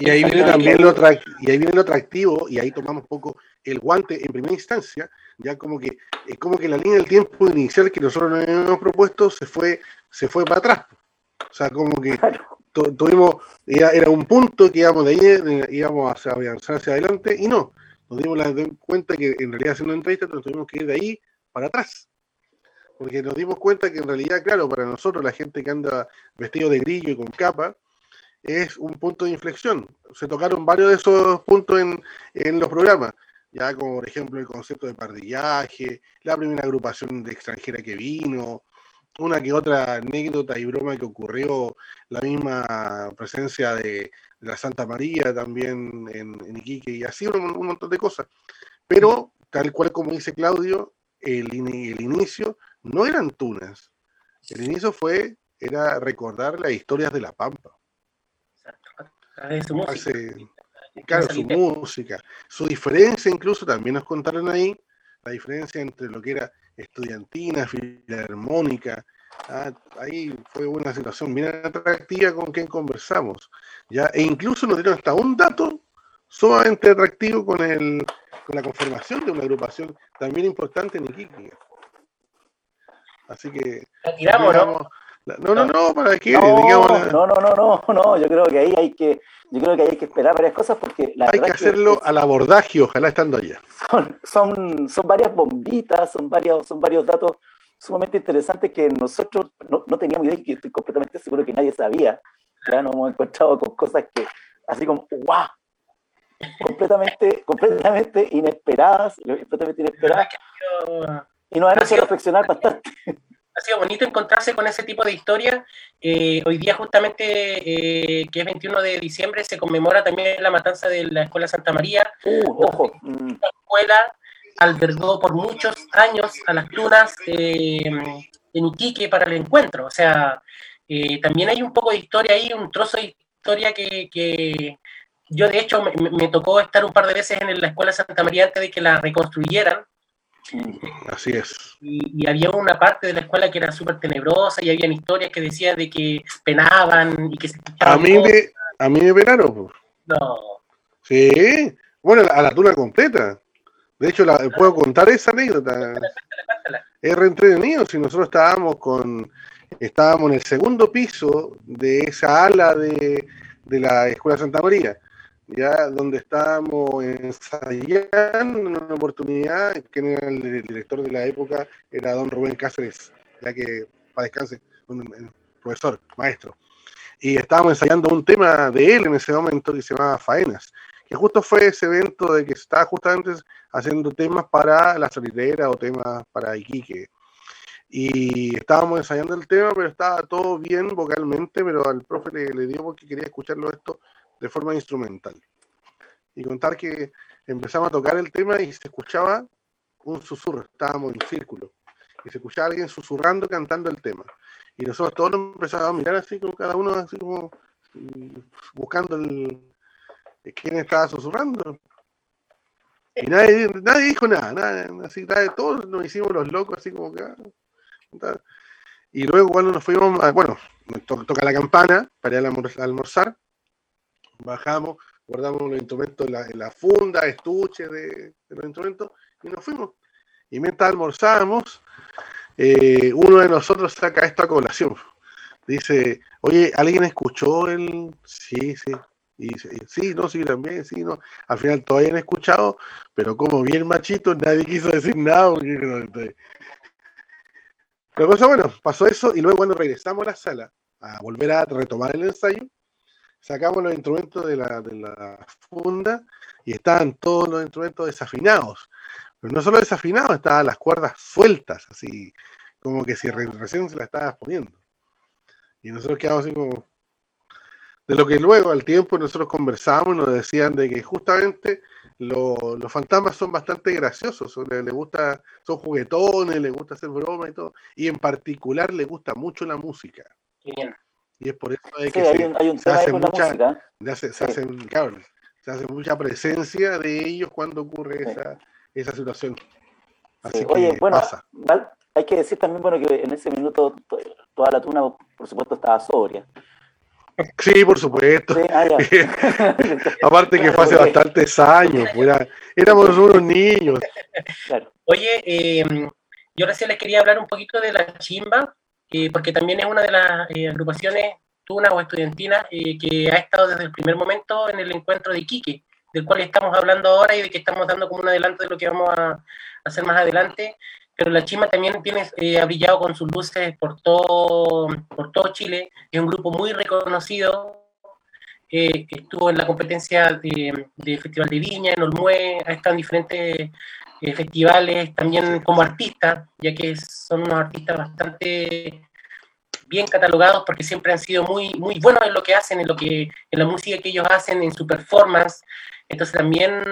Y ahí viene también lo y ahí viene lo atractivo, y ahí tomamos un poco el guante en primera instancia, ya como que, es como que la línea del tiempo inicial que nosotros nos habíamos propuesto se fue, se fue para atrás. O sea, como que tu- tuvimos, era, era un punto que íbamos de ahí, íbamos hacia avanzar hacia adelante, y no, nos dimos la cuenta que en realidad haciendo entrevistas nos tuvimos que ir de ahí para atrás. Porque nos dimos cuenta que en realidad, claro, para nosotros, la gente que anda vestido de grillo y con capa, es un punto de inflexión. Se tocaron varios de esos puntos en, en los programas, ya como por ejemplo el concepto de pardillaje, la primera agrupación de extranjera que vino, una que otra anécdota y broma que ocurrió, la misma presencia de, de la Santa María también en, en Iquique y así un, un montón de cosas. Pero, tal cual como dice Claudio, el, el inicio no eran tunas. El inicio fue, era recordar las historias de la Pampa. A través de su música. Hace- Claro, su música, su diferencia incluso también nos contaron ahí, la diferencia entre lo que era estudiantina, filarmónica, Ah, ahí fue una situación bien atractiva con quien conversamos. ¿ya? E incluso nos dieron hasta un dato sumamente atractivo con, el, con la conformación de una agrupación también importante en Iquique. Así que... La tiramos, ¿no? No, no, no, ¿para qué? No, no, no, no, no, yo creo que ahí hay que, yo creo que hay que esperar varias cosas porque la Hay que hacerlo al abordaje, ojalá estando allá. Son, son, son varias bombitas, son varios, son varios datos sumamente interesantes que nosotros no, no teníamos idea y que estoy completamente seguro que nadie sabía. Ya nos hemos encontrado con cosas que, así como, ¡guau! completamente, completamente inesperadas, completamente inesperadas. Y nos han hecho reflexionar bastante ha sido bonito encontrarse con ese tipo de historia. Eh, hoy día justamente, eh, que es 21 de diciembre, se conmemora también la matanza de la Escuela Santa María. Uh, ojo. La escuela albergó por muchos años a las tunas eh, en Iquique para el encuentro. O sea, también hay un poco de historia ahí, un trozo de historia que, que yo de hecho me, me, tocó estar un par de veces en la Escuela Santa María antes de que la reconstruyeran Así es. Y, había una parte de la escuela que era súper tenebrosa y habían historias que decían de que penaban y que se A mí me, a mí me penaron. No. Sí. Bueno, a la tuna completa. De hecho, la, puedo contar esa anécdota. Es reentretenido. Si nosotros estábamos con estábamos en el segundo piso de esa ala de, de la Escuela Santa María ya donde estábamos ensayando una oportunidad, que era el director de la época, era don Rubén Cáceres, ya que para descanse, un, profesor, maestro. Y estábamos ensayando un tema de él en ese momento que se llamaba Faenas, que justo fue ese evento de que estaba justamente haciendo temas para la solidera o temas para Iquique. Y estábamos ensayando el tema, pero estaba todo bien vocalmente, pero al profe le, le dio porque quería escucharlo esto de forma instrumental. Y contar que empezamos a tocar el tema y se escuchaba un susurro, estábamos en círculo, y se escuchaba alguien susurrando, cantando el tema. Y nosotros todos nos empezamos a mirar así, como cada uno así como buscando el, quién estaba susurrando. Y nadie, nadie dijo nada, nada, así, todos nos hicimos los locos, así como que... Ah, y luego cuando nos fuimos, bueno, toca la campana para ir a almorzar, bajamos, guardamos los instrumentos en la, funda, estuche de, los instrumentos y nos fuimos. Y mientras almorzábamos, eh, uno de nosotros saca esto a colación. Dice, oye, ¿alguien escuchó el...? Sí, sí. Y dice, sí, no, sí, también, sí, no. Al final todavía han escuchado, pero como bien machito, nadie quiso decir nada. Pero cosa, bueno, pasó eso y luego cuando regresamos a la sala a volver a retomar el ensayo, sacamos los instrumentos de la, de la funda y estaban todos los instrumentos desafinados. Pero no solo desafinados, estaban las cuerdas sueltas, así como que si recién se las estabas poniendo. Y nosotros quedamos así como... De lo que luego al tiempo nosotros conversábamos nos decían de que justamente los fantasmas son bastante graciosos, les, gusta, son juguetones, les gusta hacer broma y todo, y en particular les gusta mucho la música. Bien. Y es por eso que se, hace mucha, se, hace, mucha presencia de ellos cuando ocurre esa, esa situación. Así Oye, bueno, hay que decir también bueno, que en ese minuto toda la tuna, por supuesto, estaba sobria. Sí, por supuesto. Ah, Aparte que fue hace bastantes años, éramos unos niños. Oye, eh, yo recién les quería hablar un poquito de la chimba, porque también es una de las eh, agrupaciones tunas o estudiantinas eh, que ha estado desde el primer momento en el encuentro de Iquique, del cual estamos hablando ahora y de que estamos dando como un adelanto de lo que vamos a hacer más adelante. Pero la Chima también tiene, eh, ha brillado con sus luces por todo, por todo Chile. Es un grupo muy reconocido. estuvo en la competencia de, de, Festival de Viña, en Olmué, ha estado en diferentes eh, festivales, también como artistas, ya que son unos artistas bastante bien catalogados porque siempre han sido muy, muy buenos en lo que hacen, en, lo que, en la música que ellos hacen, en su performance. Entonces también,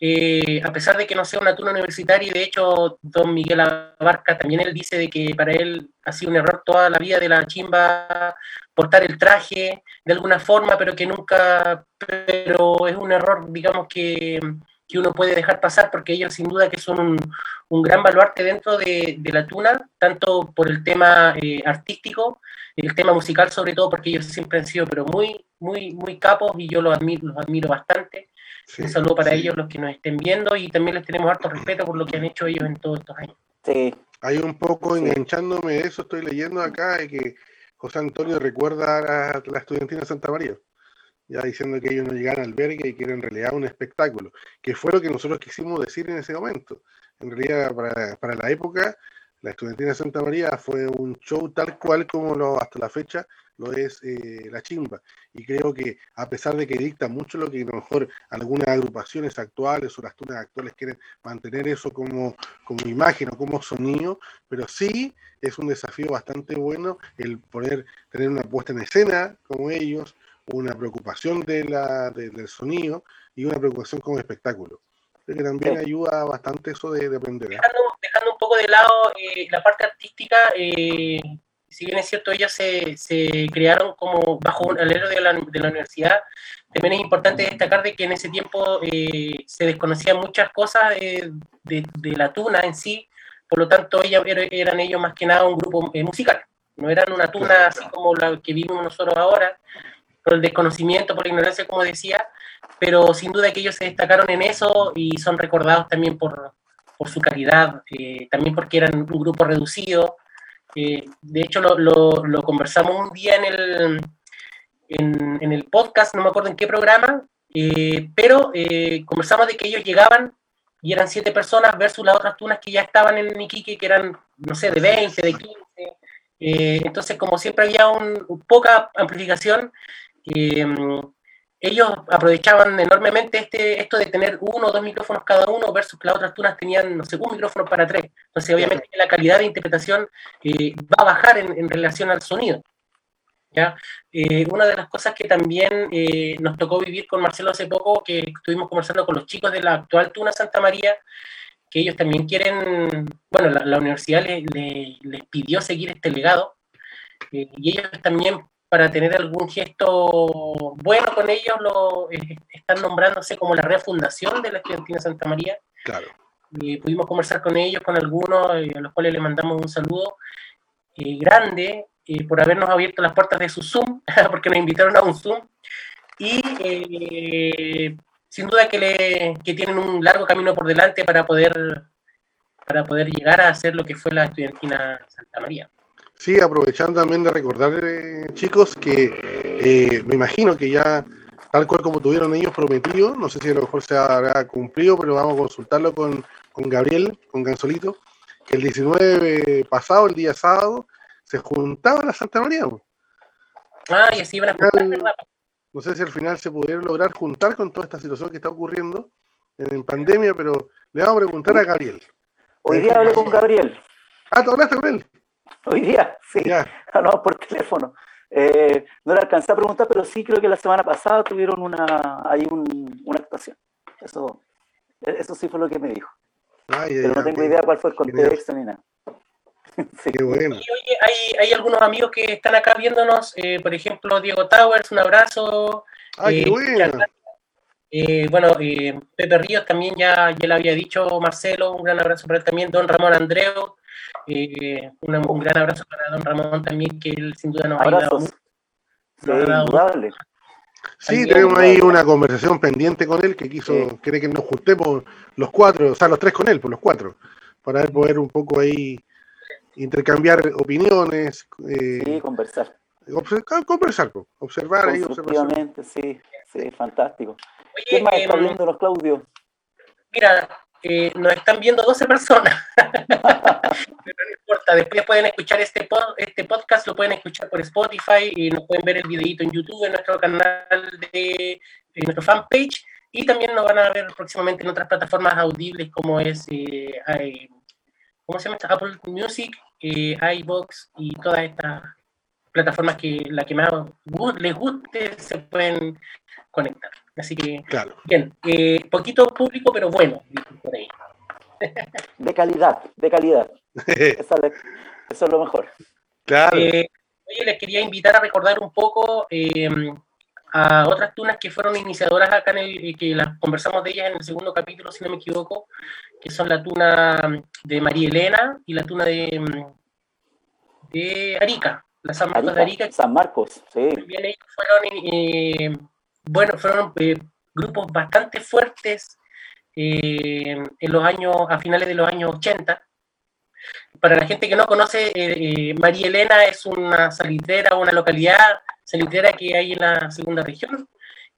eh, a pesar de que no sea una tuna universitaria, y de hecho don Miguel Abarca también él dice de que para él ha sido un error toda la vida de la chimba portar el traje de alguna forma, pero que nunca, pero es un error, digamos, que que uno puede dejar pasar porque ellos sin duda que son un, un gran baluarte dentro de, de, la tuna, tanto por el tema eh, artístico, el tema musical sobre todo porque ellos siempre han sido pero muy, muy, muy capos y yo los admiro, los admiro bastante. Sí, un saludo para sí. ellos, los que nos estén viendo, y también les tenemos harto respeto por lo que han hecho ellos en todos estos años. Sí. Hay un poco enganchándome de eso, estoy leyendo acá de que José Antonio recuerda a la, la estudiantina de Santa María ya diciendo que ellos no llegan al albergue y que era en realidad un espectáculo, que fue lo que nosotros quisimos decir en ese momento. En realidad, para, para la época, la Estudiantina Santa María fue un show tal cual como lo, hasta la fecha lo es eh, la chimba. Y creo que a pesar de que dicta mucho lo que a lo mejor algunas agrupaciones actuales o las tunas actuales quieren mantener eso como, como imagen o como sonido, pero sí es un desafío bastante bueno el poder tener una puesta en escena como ellos, una preocupación de la, de, del sonido y una preocupación como espectáculo. Creo que también sí. ayuda bastante eso de, de aprender. ¿eh? Dejando, dejando, un poco de lado eh, la parte artística, eh, si bien es cierto, ellos se, se crearon como bajo el alero de la, de la, universidad, también es importante destacar de que en ese tiempo eh, se desconocían muchas cosas de, de, la tuna en sí, por lo tanto ellos, eran ellos más que nada un grupo eh, musical, no eran una tuna claro, así como la que vivimos nosotros ahora, por el desconocimiento, por la ignorancia, como decía, pero sin duda que ellos se destacaron en eso y son recordados también por, por su calidad, eh, también porque eran un grupo reducido. Eh, de hecho, lo, lo, lo, conversamos un día en el, en, en, el podcast, no me acuerdo en qué programa, eh, pero eh, conversamos de que ellos llegaban y eran siete personas versus las otras tunas que ya estaban en Iquique, que eran, no sé, de 20, de 15. Eh, entonces, como siempre había un, poca amplificación, eh, ellos aprovechaban enormemente este, esto de tener uno o dos micrófonos cada uno versus que las otras tunas tenían, no sé, un micrófono para tres. Entonces, obviamente, la calidad de interpretación eh, va a bajar en, en, relación al sonido. ¿ya? Eh, una de las cosas que también eh, nos tocó vivir con Marcelo hace poco, que estuvimos conversando con los chicos de la actual Tuna Santa María, que ellos también quieren, bueno, la, la universidad les le, le pidió seguir este legado, eh, y ellos también para tener algún gesto bueno con ellos, lo eh, están nombrándose como la refundación de la Estudiantina Santa María. Claro. Eh, pudimos conversar con ellos, con algunos, eh, a los cuales le mandamos un saludo eh, grande por habernos abierto las puertas de su Zoom, porque nos invitaron a un Zoom. Y eh, sin duda que, le, que tienen un largo camino por delante para poder, para poder llegar a hacer lo que fue la Estudiantina Santa María. Sí, aprovechando también de recordar, eh, chicos, que eh, me imagino que ya, tal cual como tuvieron ellos prometido, no sé si a lo mejor se habrá cumplido, pero vamos a consultarlo con, con Gabriel, con Gansolito, que el 19 pasado, el día sábado, se juntaban a Santa María. Ah, y así iban a juntar, ¿verdad? No sé si al final se pudieron lograr juntar con toda esta situación que está ocurriendo en, en pandemia, pero le vamos a preguntar a Gabriel. Hoy día hablé con Gabriel. Ah, ¿te hablaste con él? Hoy día, sí. Ya. No, por teléfono. Eh, no le alcancé a preguntar, pero sí creo que la semana pasada tuvieron una, hay un, una actuación. Eso, eso sí fue lo que me dijo. Ay, pero no tengo idea cuál fue el contexto ni nada. Sí. Qué bueno. Y oye, hay, hay algunos amigos que están acá viéndonos, eh, por ejemplo, Diego Towers, un abrazo. Ay, eh, qué bueno. Eh, bueno, eh, Pepe Ríos también ya, ya le había dicho Marcelo, un gran abrazo para él también, Don Ramón Andreu, eh, un gran abrazo para Don Ramón también, que él sin duda nos ha ayudado. Sí. Sí, también, tenemos ahí una conversación pendiente con él que quiso, sí. quiere que nos juntemos los cuatro, o sea, los tres con él, por los cuatro, para poder un poco ahí intercambiar opiniones. Eh, sí, conversar. Observar, conversar, observar ahí, observación. sí, sí, fantástico. Oye, ¿Qué más eh, está viendo los Claudio? Mira, eh, nos están viendo 12 personas. Pero no importa, después pueden escuchar este, este podcast, lo pueden escuchar por Spotify y nos pueden ver el videito en YouTube, en nuestro canal de en nuestro fanpage y también nos van a ver próximamente en otras plataformas audibles como es eh, ¿cómo se llama? Apple Music, eh, iBox y todas estas plataformas que la que más les guste se pueden conectar. Así que, claro. bien, eh, poquito público, pero bueno, por ahí. De calidad, de calidad. eso, es, eso es lo mejor. Claro. Eh, oye, les quería invitar a recordar un poco eh, a otras tunas que fueron iniciadoras acá en el, que las conversamos de ellas en el segundo capítulo, si no me equivoco, que son la tuna de María Elena y la tuna de, de Arica, la San Marcos de Arica. San Marcos, sí. También ellos fueron, eh, bueno, fueron eh, grupos bastante fuertes eh, en los años, a finales de los años 80. Para la gente que no conoce, María Elena es una salitrera, una localidad salitrera que hay en la segunda región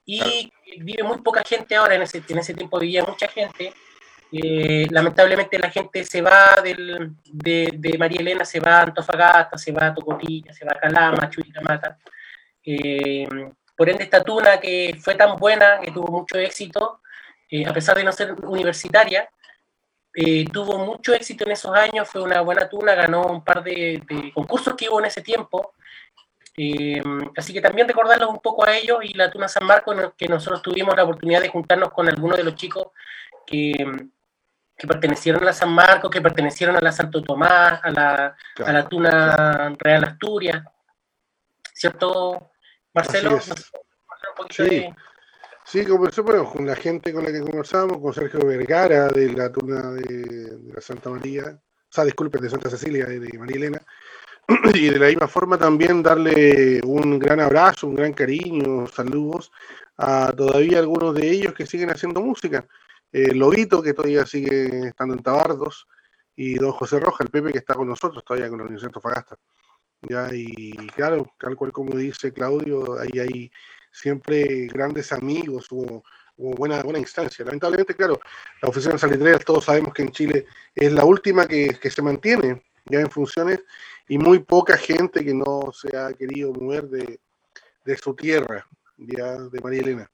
y vive muy poca gente ahora, en ese, en ese tiempo vivía mucha gente. Lamentablemente la gente se va del, de, María Elena, se va a Antofagasta, se va a Tocotilla, se va a Calama, Chuquicamata. Eh, por ende, esta tuna que fue tan buena, que tuvo mucho éxito, eh, a pesar de no ser universitaria, eh, tuvo mucho éxito en esos años, fue una buena tuna, ganó un par de, concursos que hubo en ese tiempo. Eh, así que también recordarlos un poco a ellos y la Tuna San Marcos, que nosotros tuvimos la oportunidad de juntarnos con algunos de los chicos que, que pertenecieron a la San Marcos, que pertenecieron a la Santo Tomás, a la, a la Tuna Real Asturias, ¿cierto? Marcelo, sí. sí, conversé con la gente con la que conversamos, con Sergio Vergara de la turna de, la Santa María, o sea, disculpen, de Santa Cecilia, de, de María Elena, y de la misma forma también darle un gran abrazo, un gran cariño, saludos a todavía algunos de ellos que siguen haciendo música. Eh, Lobito, que todavía sigue estando en Tabardos, y don José Roja, el Pepe, que está con nosotros todavía con la Universidad de Fagasta. ¿ya? Y claro, tal cual como dice Claudio, ahí hay siempre grandes amigos, o buena, buena instancia. Lamentablemente, claro, la oficina sanitaria, todos sabemos que en Chile es la última que, se mantiene ya en funciones y muy poca gente que no se ha querido mover de, su tierra, ya de María Elena.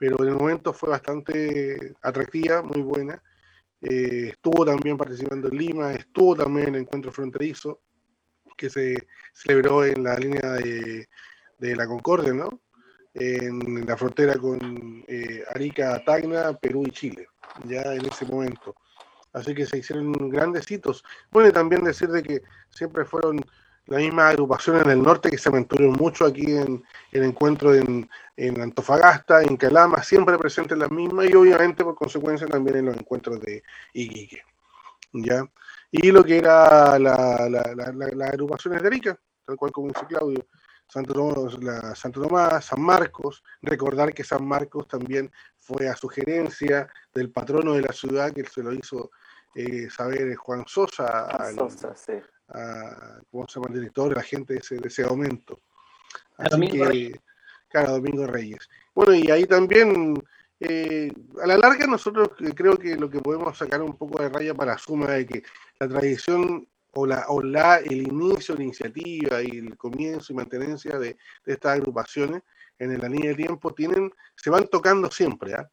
Pero en el momento fue bastante atractiva, muy buena. Eh, estuvo también participando en Lima, estuvo también en el encuentro fronterizo que se celebró en la línea de, la Concordia, ¿no? En la frontera con eh, Arica, Tacna, Perú y Chile, ya en ese momento. Así que se hicieron grandes hitos. Bueno, también decir de que siempre fueron las mismas agrupaciones del norte que se mantuvieron mucho aquí en el encuentro en, Antofagasta, en Calama, siempre presentes las mismas y obviamente por consecuencia también en los encuentros de Iquique. ¿ya? y lo que era la, las agrupaciones de Arica, tal cual como dice Claudio, Santo Tomás, Santo Tomás, San Marcos, recordar que San Marcos también fue a sugerencia del patrono de la ciudad que se lo hizo eh, saber Juan Sosa, Sosa sí. A, ¿cómo se llama el director, la gente de ese, de ese aumento. Así Domingo que, claro, Domingo Reyes. Bueno, y ahí también eh, a la larga nosotros creo que lo que podemos sacar un poco de raya para la suma de que la tradición o la, o la el inicio, la iniciativa y el comienzo y mantenencia de, estas agrupaciones en la línea de tiempo tienen, se van tocando siempre, ¿ah?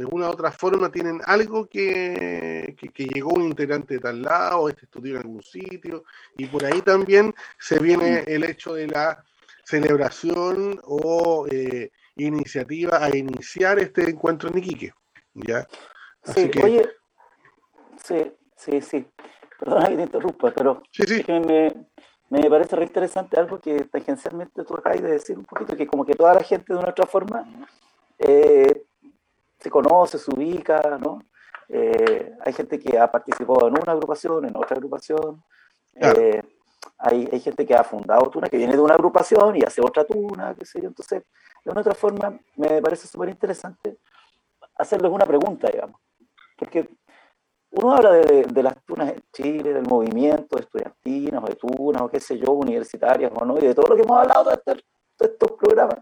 De una u otra forma tienen algo que, que, llegó un integrante de tal lado, este estudió en algún sitio, y por ahí también se viene el hecho de la celebración o eh, iniciativa a iniciar este encuentro en Iquique. ¿ya? sí, oye, sí, sí, sí. Perdona que te interrumpa, pero me, me, parece re interesante algo que tangencialmente tú acabas de decir un poquito, que como que toda la gente de una otra forma eh, se conoce, se ubica, ¿no? Eh, hay gente que ha participado en una agrupación, en otra agrupación. Eh, hay, hay, gente que ha fundado Tuna, que viene de una agrupación y hace otra Tuna, qué sé yo. Entonces, de una otra forma, me parece súper interesante hacerles una pregunta, digamos. Porque uno habla de, de, las tunas en Chile, del movimiento de estudiantinas o de tunas o qué sé yo, universitarias o no, y de todo lo que hemos hablado de, este, estos programas.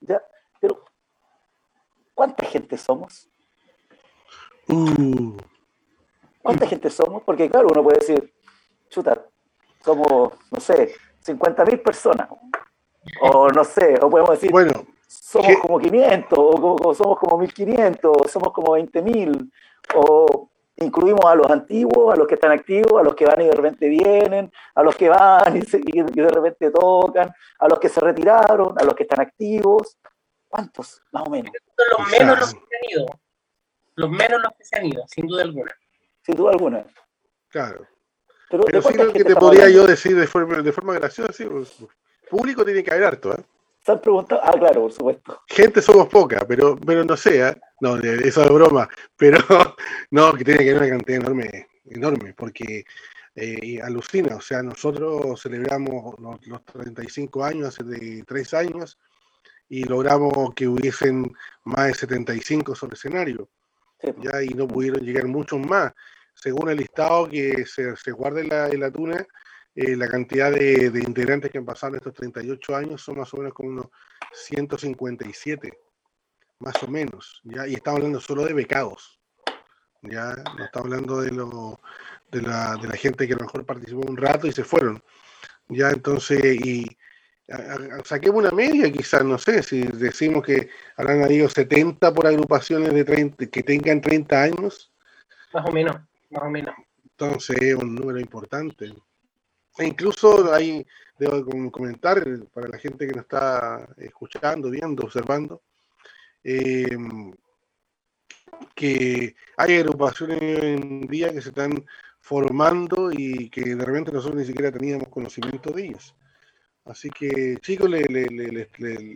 ¿ya? Pero, ¿cuánta gente somos? Uh. ¿Cuánta gente somos? Porque, claro, uno puede decir, chuta, somos, no sé, 50.000 personas. O no sé, o podemos decir, bueno, somos como 500, o, somos como 1500, o somos como 20.000, o incluimos a los antiguos, a los que están activos, a los que van y de repente vienen, a los que van y, de repente tocan, a los que se retiraron, a los que están activos. ¿Cuántos, más o menos? Los menos los que se han ido. Los menos los que se han ido, sin duda alguna. Sin duda alguna. Claro. Pero, sí lo que te podría yo decir de forma, de forma graciosa, sí, pues, público tiene que haber harto, ¿eh? Se han preguntado, ah, claro, por supuesto. Gente somos poca, pero, pero no sé, ¿eh? no, eso es broma, pero no, que tiene que haber una cantidad enorme, enorme, porque eh, alucina, o sea, nosotros celebramos los, los 35 años hace de tres años y logramos que hubiesen más de 75 sobre escenario, ya, y no pudieron llegar muchos más. Según el listado que se, se guarda en la, en la tuna, eh, la cantidad de, de, integrantes que han pasado en estos 38 años son más o menos como unos 157, más o menos, ¿ya? y estamos hablando solo de becados, ya no estamos hablando de, lo, de, la, de la gente que a lo mejor participó un rato y se fueron, ya entonces, y saquemos una media quizás, no sé, si decimos que habrán habido 70 por agrupaciones de 30, que tengan 30 años. Más o menos, más o menos. Entonces es un número importante. E incluso hay, debo comentar para la gente que nos está escuchando, viendo, observando, eh, que hay agrupaciones en día que se están formando y que de repente nosotros ni siquiera teníamos conocimiento de ellas. Así que, chicos, le, le, le,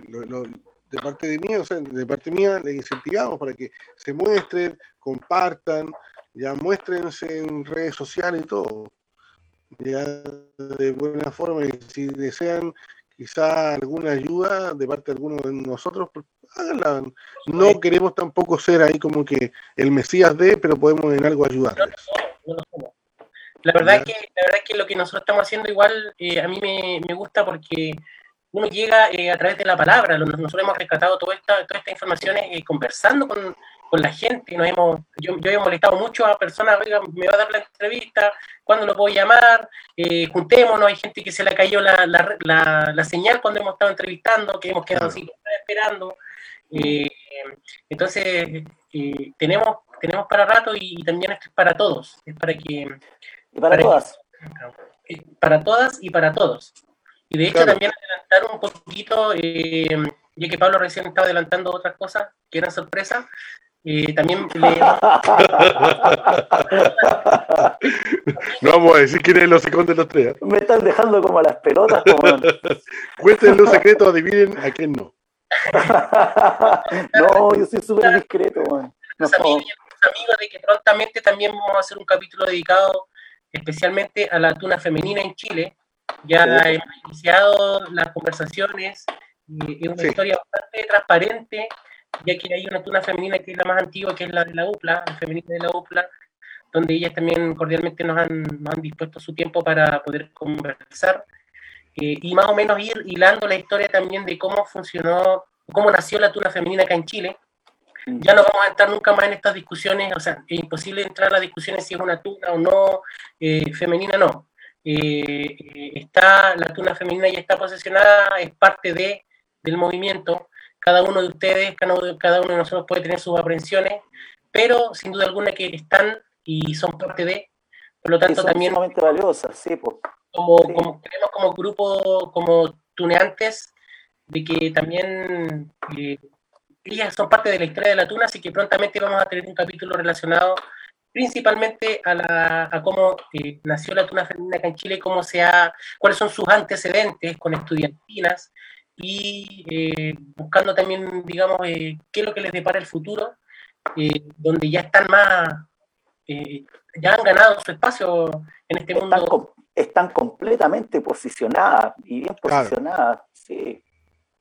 lo, de parte de mí, o sea, de parte mía, les incentivamos para que se muestren, compartan, ya muéstrense en redes sociales y todo ya de buena forma y si desean quizá alguna ayuda de parte de alguno de nosotros, pues, háganla. No queremos tampoco ser ahí como que el Mesías de, pero podemos en algo ayudarles. La verdad, que, la verdad es que lo que nosotros estamos haciendo igual eh, a mí me, me, gusta porque uno llega eh, a través de la palabra. Nosotros hemos rescatado toda esta, todas estas informaciones eh, conversando con, con la gente, nos hemos, yo, yo he molestado mucho a personas, oiga, me va a dar la entrevista, ¿cuándo lo puedo llamar? Juntémonos, hay gente que se le cayó la, la, la, la, señal cuando hemos estado entrevistando, que hemos quedado así esperando. Entonces, tenemos, tenemos para rato y, también es para todos, es para que... Y para, todas. Para todas y para todos. Y de hecho claro. también adelantar un poquito, eh, ya que Pablo recién estaba adelantando otras cosas que eran sorpresas, eh, también le... no vamos a decir quién es los secos de los tres. ¿eh? Me están dejando como a las pelotas. Como... Cuéntenle un secreto, adivinen a quién no. no, yo soy súper discreto. Man. No. Amigos, amigos de que prontamente también vamos a hacer un capítulo dedicado especialmente a la tuna femenina en Chile. Ya sí. hemos iniciado las conversaciones, eh, es una sí. historia bastante transparente ya que hay una tuna femenina que es la más antigua, que es la de la UPLA, la femenina de la UPLA, donde ellas también cordialmente nos han, nos han dispuesto su tiempo para poder conversar eh, y más o menos ir hilando la historia también de cómo funcionó, cómo nació la tuna femenina acá en Chile. Ya no vamos a entrar nunca más en estas discusiones, o sea, es imposible entrar a las discusiones si es una tuna o no, eh, femenina no. Eh, está la tuna femenina ya está posesionada, es parte de, del movimiento, cada uno de ustedes, cada uno de nosotros puede tener sus aprensiones, pero sin duda alguna que están y son parte de, por lo tanto son también... valiosas, sí, pues. Como, sí. como tenemos como grupo, como tuneantes, de que también eh, ellas son parte de la historia de la tuna, así que prontamente vamos a tener un capítulo relacionado principalmente a, la, a cómo eh, nació la tuna femenina acá en Chile, cómo se ha, cuáles son sus antecedentes con estudiantinas, y eh, buscando también, digamos, eh, qué es lo que les depara el futuro, eh, donde ya están más, eh, ya han ganado su espacio en este están mundo. Com están completamente posicionadas y bien posicionadas, claro. sí.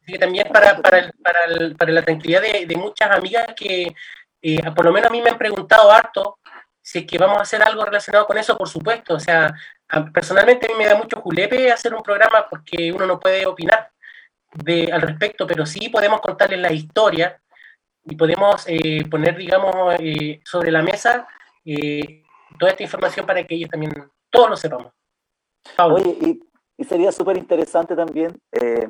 Sí. también para, para, el, para, el, para, la tranquilidad de, de muchas amigas que, eh, por lo menos a mí me han preguntado harto si es que vamos a hacer algo relacionado con eso, por supuesto. O sea, personalmente a mí me da mucho julepe hacer un programa porque uno no puede opinar de, al respecto, pero sí podemos contarles la historia y podemos eh, poner, digamos, eh, sobre la mesa eh, toda esta información para que ellos también, todos lo sepamos. Pablo. Oye, y, y sería súper interesante también, eh,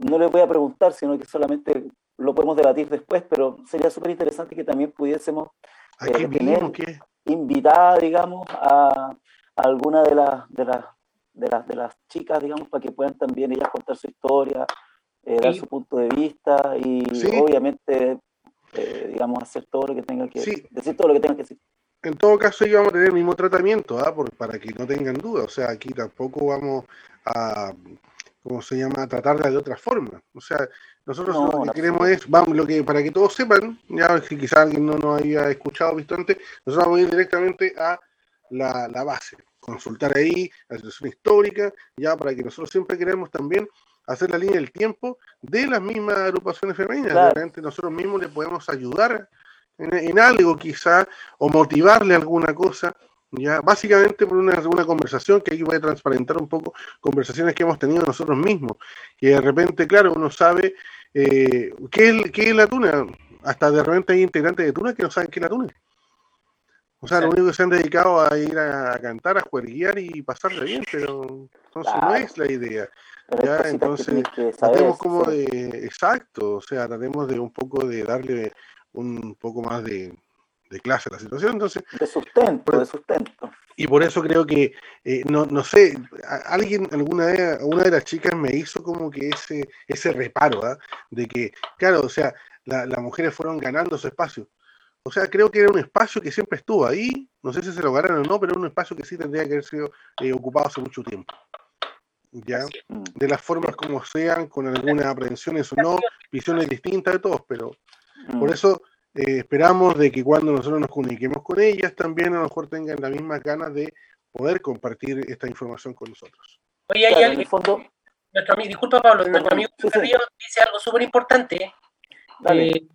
no les voy a preguntar, sino que solamente lo podemos debatir después, pero sería súper interesante que también pudiésemos eh, tener qué? invitada, digamos, a, a alguna de las de las de las, de las chicas, digamos, para que puedan también ellas contar su historia, eh, dar su punto de vista y sí. obviamente, eh, digamos, hacer todo lo que tengan que sí. decir, todo lo que tengan que decir. En todo caso, íbamos a tener el mismo tratamiento, ¿ah? Por, para que no tengan duda. O sea, aquí tampoco vamos a, ¿cómo se llama? Tratarla de otra forma. O sea, nosotros lo que queremos es, vamos, lo que, para que todos sepan, ya si quizás alguien no nos había escuchado visto antes, nosotros vamos a ir directamente a la, la base, consultar ahí la situación histórica, ya para que nosotros siempre queremos también hacer la línea del tiempo de las mismas agrupaciones femeninas. Realmente nosotros mismos le podemos ayudar en, algo quizá, o motivarle alguna cosa, ya básicamente por una, una conversación que ahí voy a transparentar un poco, conversaciones que hemos tenido nosotros mismos, que de repente, claro, uno sabe eh, qué, es, qué es la tuna, hasta de repente hay integrantes de tuna que no saben qué es la tuna. O sea, lo único que se han dedicado a ir a, cantar, a jueguear y pasarle bien, pero entonces no es la idea. ya, entonces, tratemos como de, exacto, o sea, tratemos de un poco de darle un poco más de, clase a la situación. Entonces, de sustento, de sustento. Y por eso creo que, eh, no, no sé, alguien, alguna de, una de las chicas me hizo como que ese, ese reparo, ¿ah? de que, claro, o sea, las mujeres fueron ganando su espacio. O sea, creo que era un espacio que siempre estuvo ahí, no sé si se lo ganaron o no, pero era un espacio que sí tendría que haber sido eh, ocupado hace mucho tiempo. ¿Ya? De las formas como sean, con algunas aprehensiones o no, visiones distintas de todos, pero por mm. eso eh, esperamos de que cuando nosotros nos comuniquemos con ellas, también a lo mejor tengan las mismas ganas de poder compartir esta información con nosotros. Oye, hay alguien, fondo... nuestro amigo, disculpa Pablo, nuestro amigo dice algo súper importante. Eh,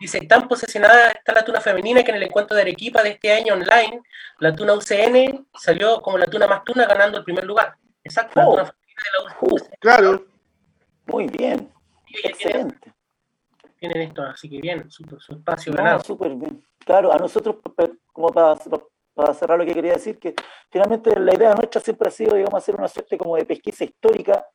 dice, tan posesionada está la tuna femenina que en el encuentro de Arequipa de este año online, la tuna UCN salió como la tuna más tuna ganando el primer lugar. Exacto, la oh. tuna femenina de la UCN. Uh, claro. Muy bien. Excelente tienen esto, así que bien, su, espacio ganado. súper bien. Claro, a nosotros, como para, para cerrar lo que quería decir, que finalmente la idea nuestra siempre ha sido, digamos, hacer una suerte como de pesquisa histórica,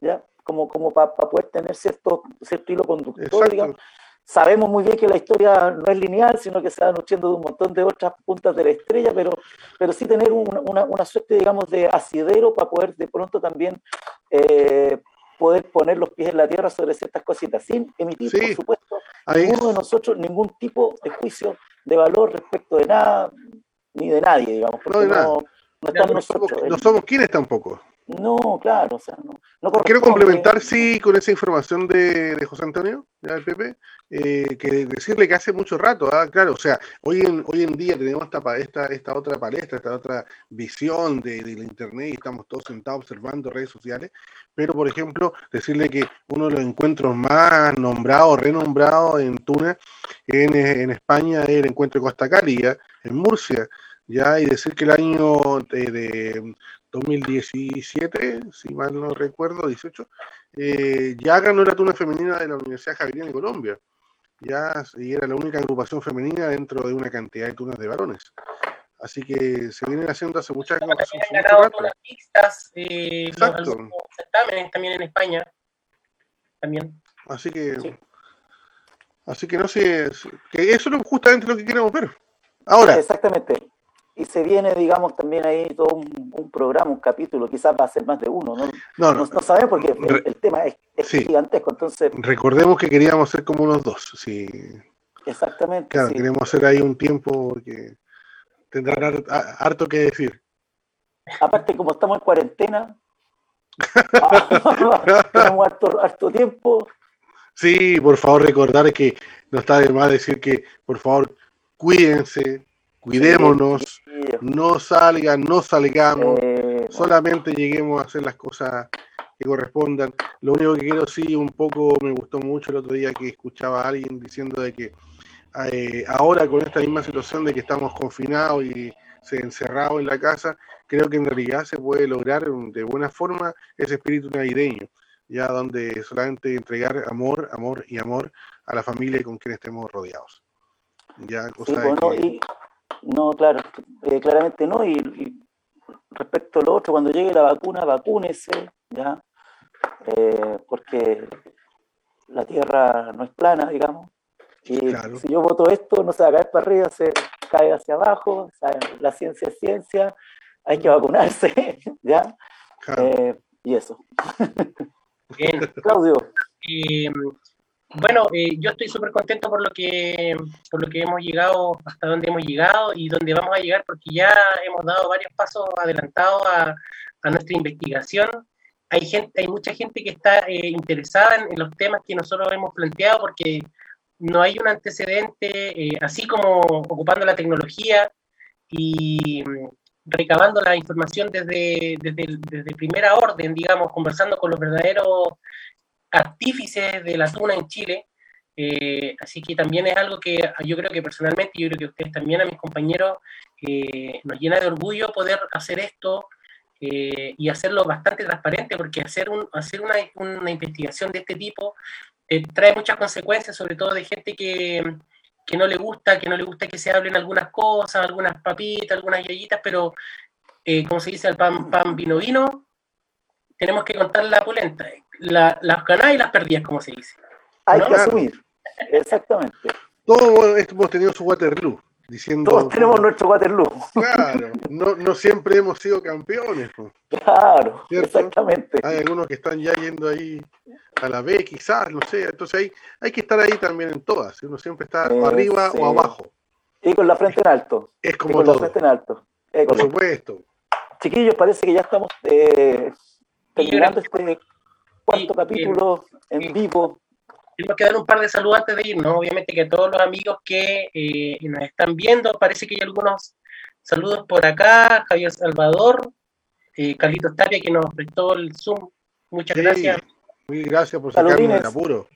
¿ya? Como, como para poder tener cierto, cierto hilo conductor, digamos. Sabemos muy bien que la historia no es lineal, sino que se va nutriendo de un montón de otras puntas de la estrella, pero, pero sí tener una, una, suerte, digamos, de asidero para poder de pronto también eh, poder poner los pies en la tierra sobre ciertas cositas, sin emitir, por supuesto, ninguno de nosotros ningún tipo de juicio de valor respecto de nada, ni de nadie, digamos, porque no, no, nosotros. no somos quienes tampoco. No, claro, o sea, no. no Quiero complementar, sí, con esa información de, de José Antonio, del PP, eh, que decirle que hace mucho rato, ¿ah? claro, o sea, hoy en, hoy en día tenemos esta, esta, esta otra palestra, esta otra visión de, de la Internet y estamos todos sentados observando redes sociales, pero por ejemplo, decirle que uno de los encuentros más nombrados, renombrados en Tuna, en, en España, es el encuentro de Costa Cali, en Murcia, ya, y decir que el año de 2017, si mal no recuerdo, 18, eh, ya ganó la tuna femenina de la Universidad Javeriana de Colombia. Ya y era la única agrupación femenina dentro de una cantidad de tunas de varones. Así que se vienen haciendo hace muchas También han ganado tunas mixtas, eh, Exacto. también en España. También. Así que, así que no sé, que eso es justamente lo que queremos ver. Ahora. Exactamente y se viene, digamos, también ahí todo un, programa, un capítulo, quizás va a ser más de uno, ¿no? No, no, sabemos porque el, tema es, gigantesco, entonces... Recordemos que queríamos ser como unos dos, sí. Exactamente. Claro, queremos hacer ahí un tiempo que tendrá harto que decir. Aparte, como estamos en cuarentena, tenemos harto, harto tiempo. Sí, por favor, recordar que no está de más decir que, por favor, cuídense, cuidémonos, no salgan, no salgamos, solamente lleguemos a hacer las cosas que correspondan. Lo único que quiero sí, un poco me gustó mucho el otro día que escuchaba a alguien diciendo de que eh, ahora con esta misma situación de que estamos confinados y se encerrados en la casa, creo que en realidad se puede lograr de buena forma ese espíritu navideño, ya donde solamente entregar amor, amor y amor a la familia con quien estemos rodeados. Ya, cosa no, claro, eh, claramente no. Y, respecto a lo otro, cuando llegue la vacuna, vacúnese, ¿ya? Eh, porque la Tierra no es plana, digamos. Y si yo voto esto, no se va a caer para arriba, se cae hacia abajo. la ciencia es ciencia, hay que vacunarse, ¿ya? Eh, y eso. Bien. Claudio. Bueno, eh, yo estoy súper contento por lo que por lo que hemos llegado, hasta donde hemos llegado y donde vamos a llegar, porque ya hemos dado varios pasos adelantados a, nuestra investigación, hay, gente, hay mucha gente que está eh, interesada en, los temas que nosotros hemos planteado porque no hay un antecedente, eh, así como ocupando la tecnología y mm, recabando la información desde, desde, desde primera orden, digamos, conversando con los verdaderos artífices de la tuna en Chile. Eh, así que también es algo que yo creo que personalmente, yo creo que ustedes también, a mis compañeros, nos llena de orgullo poder hacer esto, eh, y hacerlo bastante transparente, porque hacer, un, hacer una, una investigación de este tipo eh, trae muchas consecuencias, sobre todo de gente que, que, no le gusta, que no le gusta que se hablen algunas cosas, algunas papitas, algunas yayitas, pero eh, como se dice, el pan, pan, vino, vino, tenemos que contar la polenta, la, las ganadas y las perdidas, como se dice. Hay que asumir, exactamente. Todos hemos tenido su Waterloo. Todos tenemos nuestro Waterloo. Claro, no, no siempre hemos sido campeones. Claro, exactamente. Hay algunos que están ya yendo ahí a la B, quizás, no sé. Entonces hay, hay que estar ahí también en todas. Uno siempre está arriba o abajo. Y con la frente en alto. Es como con todo. la frente en alto. Por supuesto. Chiquillos, parece que ya estamos eh, terminando este cuarto capítulo en vivo tenemos que dar un par de saludos antes de irnos. Obviamente que todos los amigos que eh, nos están viendo, parece que hay algunos saludos por acá. Javier Salvador, eh, Carlitos Tapia, que nos prestó el Zoom. Muchas gracias. Muy gracias por sacarnos del apuro.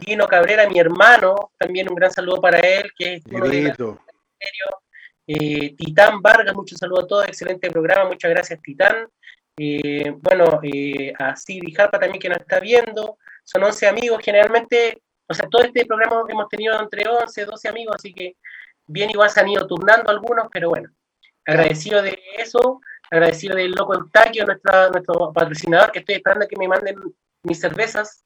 Dino Cabrera, mi hermano, también un gran saludo para él, que es uno de eh, Titán Vargas, muchos saludos a todos, excelente programa, muchas gracias Titán. Eh, bueno, a Siri Jarpa también que nos está viendo, son 11 amigos, generalmente, o sea, todo este programa hemos tenido entre 11, 12 amigos, así que bien igual se han ido turnando algunos, pero bueno, agradecido de eso, agradecido del Loco Eustaquio, nuestra, nuestro patrocinador, que estoy esperando que me manden mis cervezas,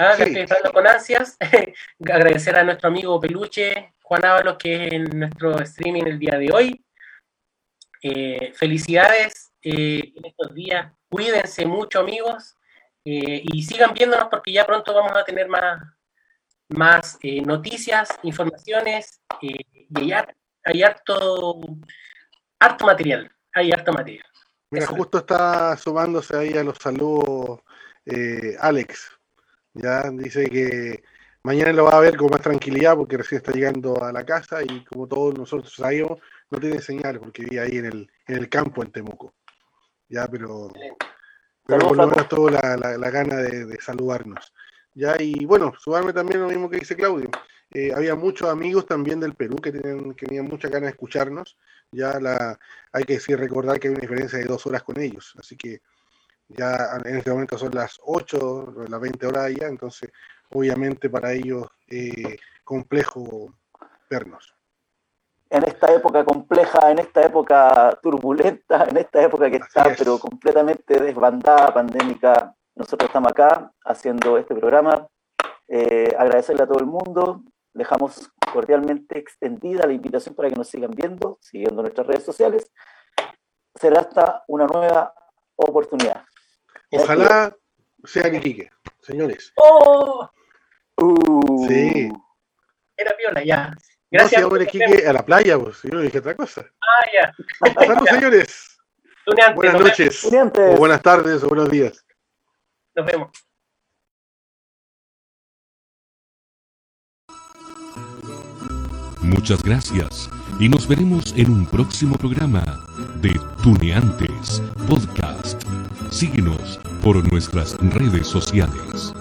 ah, estoy esperando con ansias, agradecer a nuestro amigo Peluche, Juan Ábalos, que es en nuestro streaming el día de hoy. Eh, felicidades eh, en estos días, cuídense mucho amigos, eh, y sigan viéndonos porque ya pronto vamos a tener más, más eh, noticias, informaciones eh, y hay, harto, harto material. Hay harto material. Mira, justo está sumándose ahí a los saludos Alex. Ya dice que mañana lo va a ver con más tranquilidad porque recién está llegando a la casa y como todos nosotros sabemos, no tiene señal porque vive ahí en el, en el campo en Temuco. Ya, pero pero por lo menos tuvo la, la, gana de, saludarnos. Ya, y bueno, sumarme también lo mismo que dice Claudio. Eh, había muchos amigos también del Perú que tenían, que tenían mucha ganas de escucharnos. Ya la, hay que decir, recordar que hay una diferencia de dos horas con ellos. Así que ya en este momento son las 8, las 20 horas ya, entonces obviamente para ellos eh, complejo vernos en esta época compleja, en esta época turbulenta, en esta época que está pero completamente desbandada, pandémica, nosotros estamos acá haciendo este programa. Eh, agradecerle a todo el mundo. Dejamos cordialmente extendida la invitación para que nos sigan viendo, siguiendo nuestras redes sociales. Será hasta una nueva oportunidad. Ojalá sea Iquique, señores. ¡Oh! Uh. sí. Era piola ya. Gracias. No, si a la playa, pues. Yo no dije otra cosa. Ah, ya. Saludos, señores. buenas noches. O buenas tardes o buenos días. Nos vemos. Muchas gracias y nos veremos en un próximo programa de Tuneantes Podcast. Síguenos por nuestras redes sociales.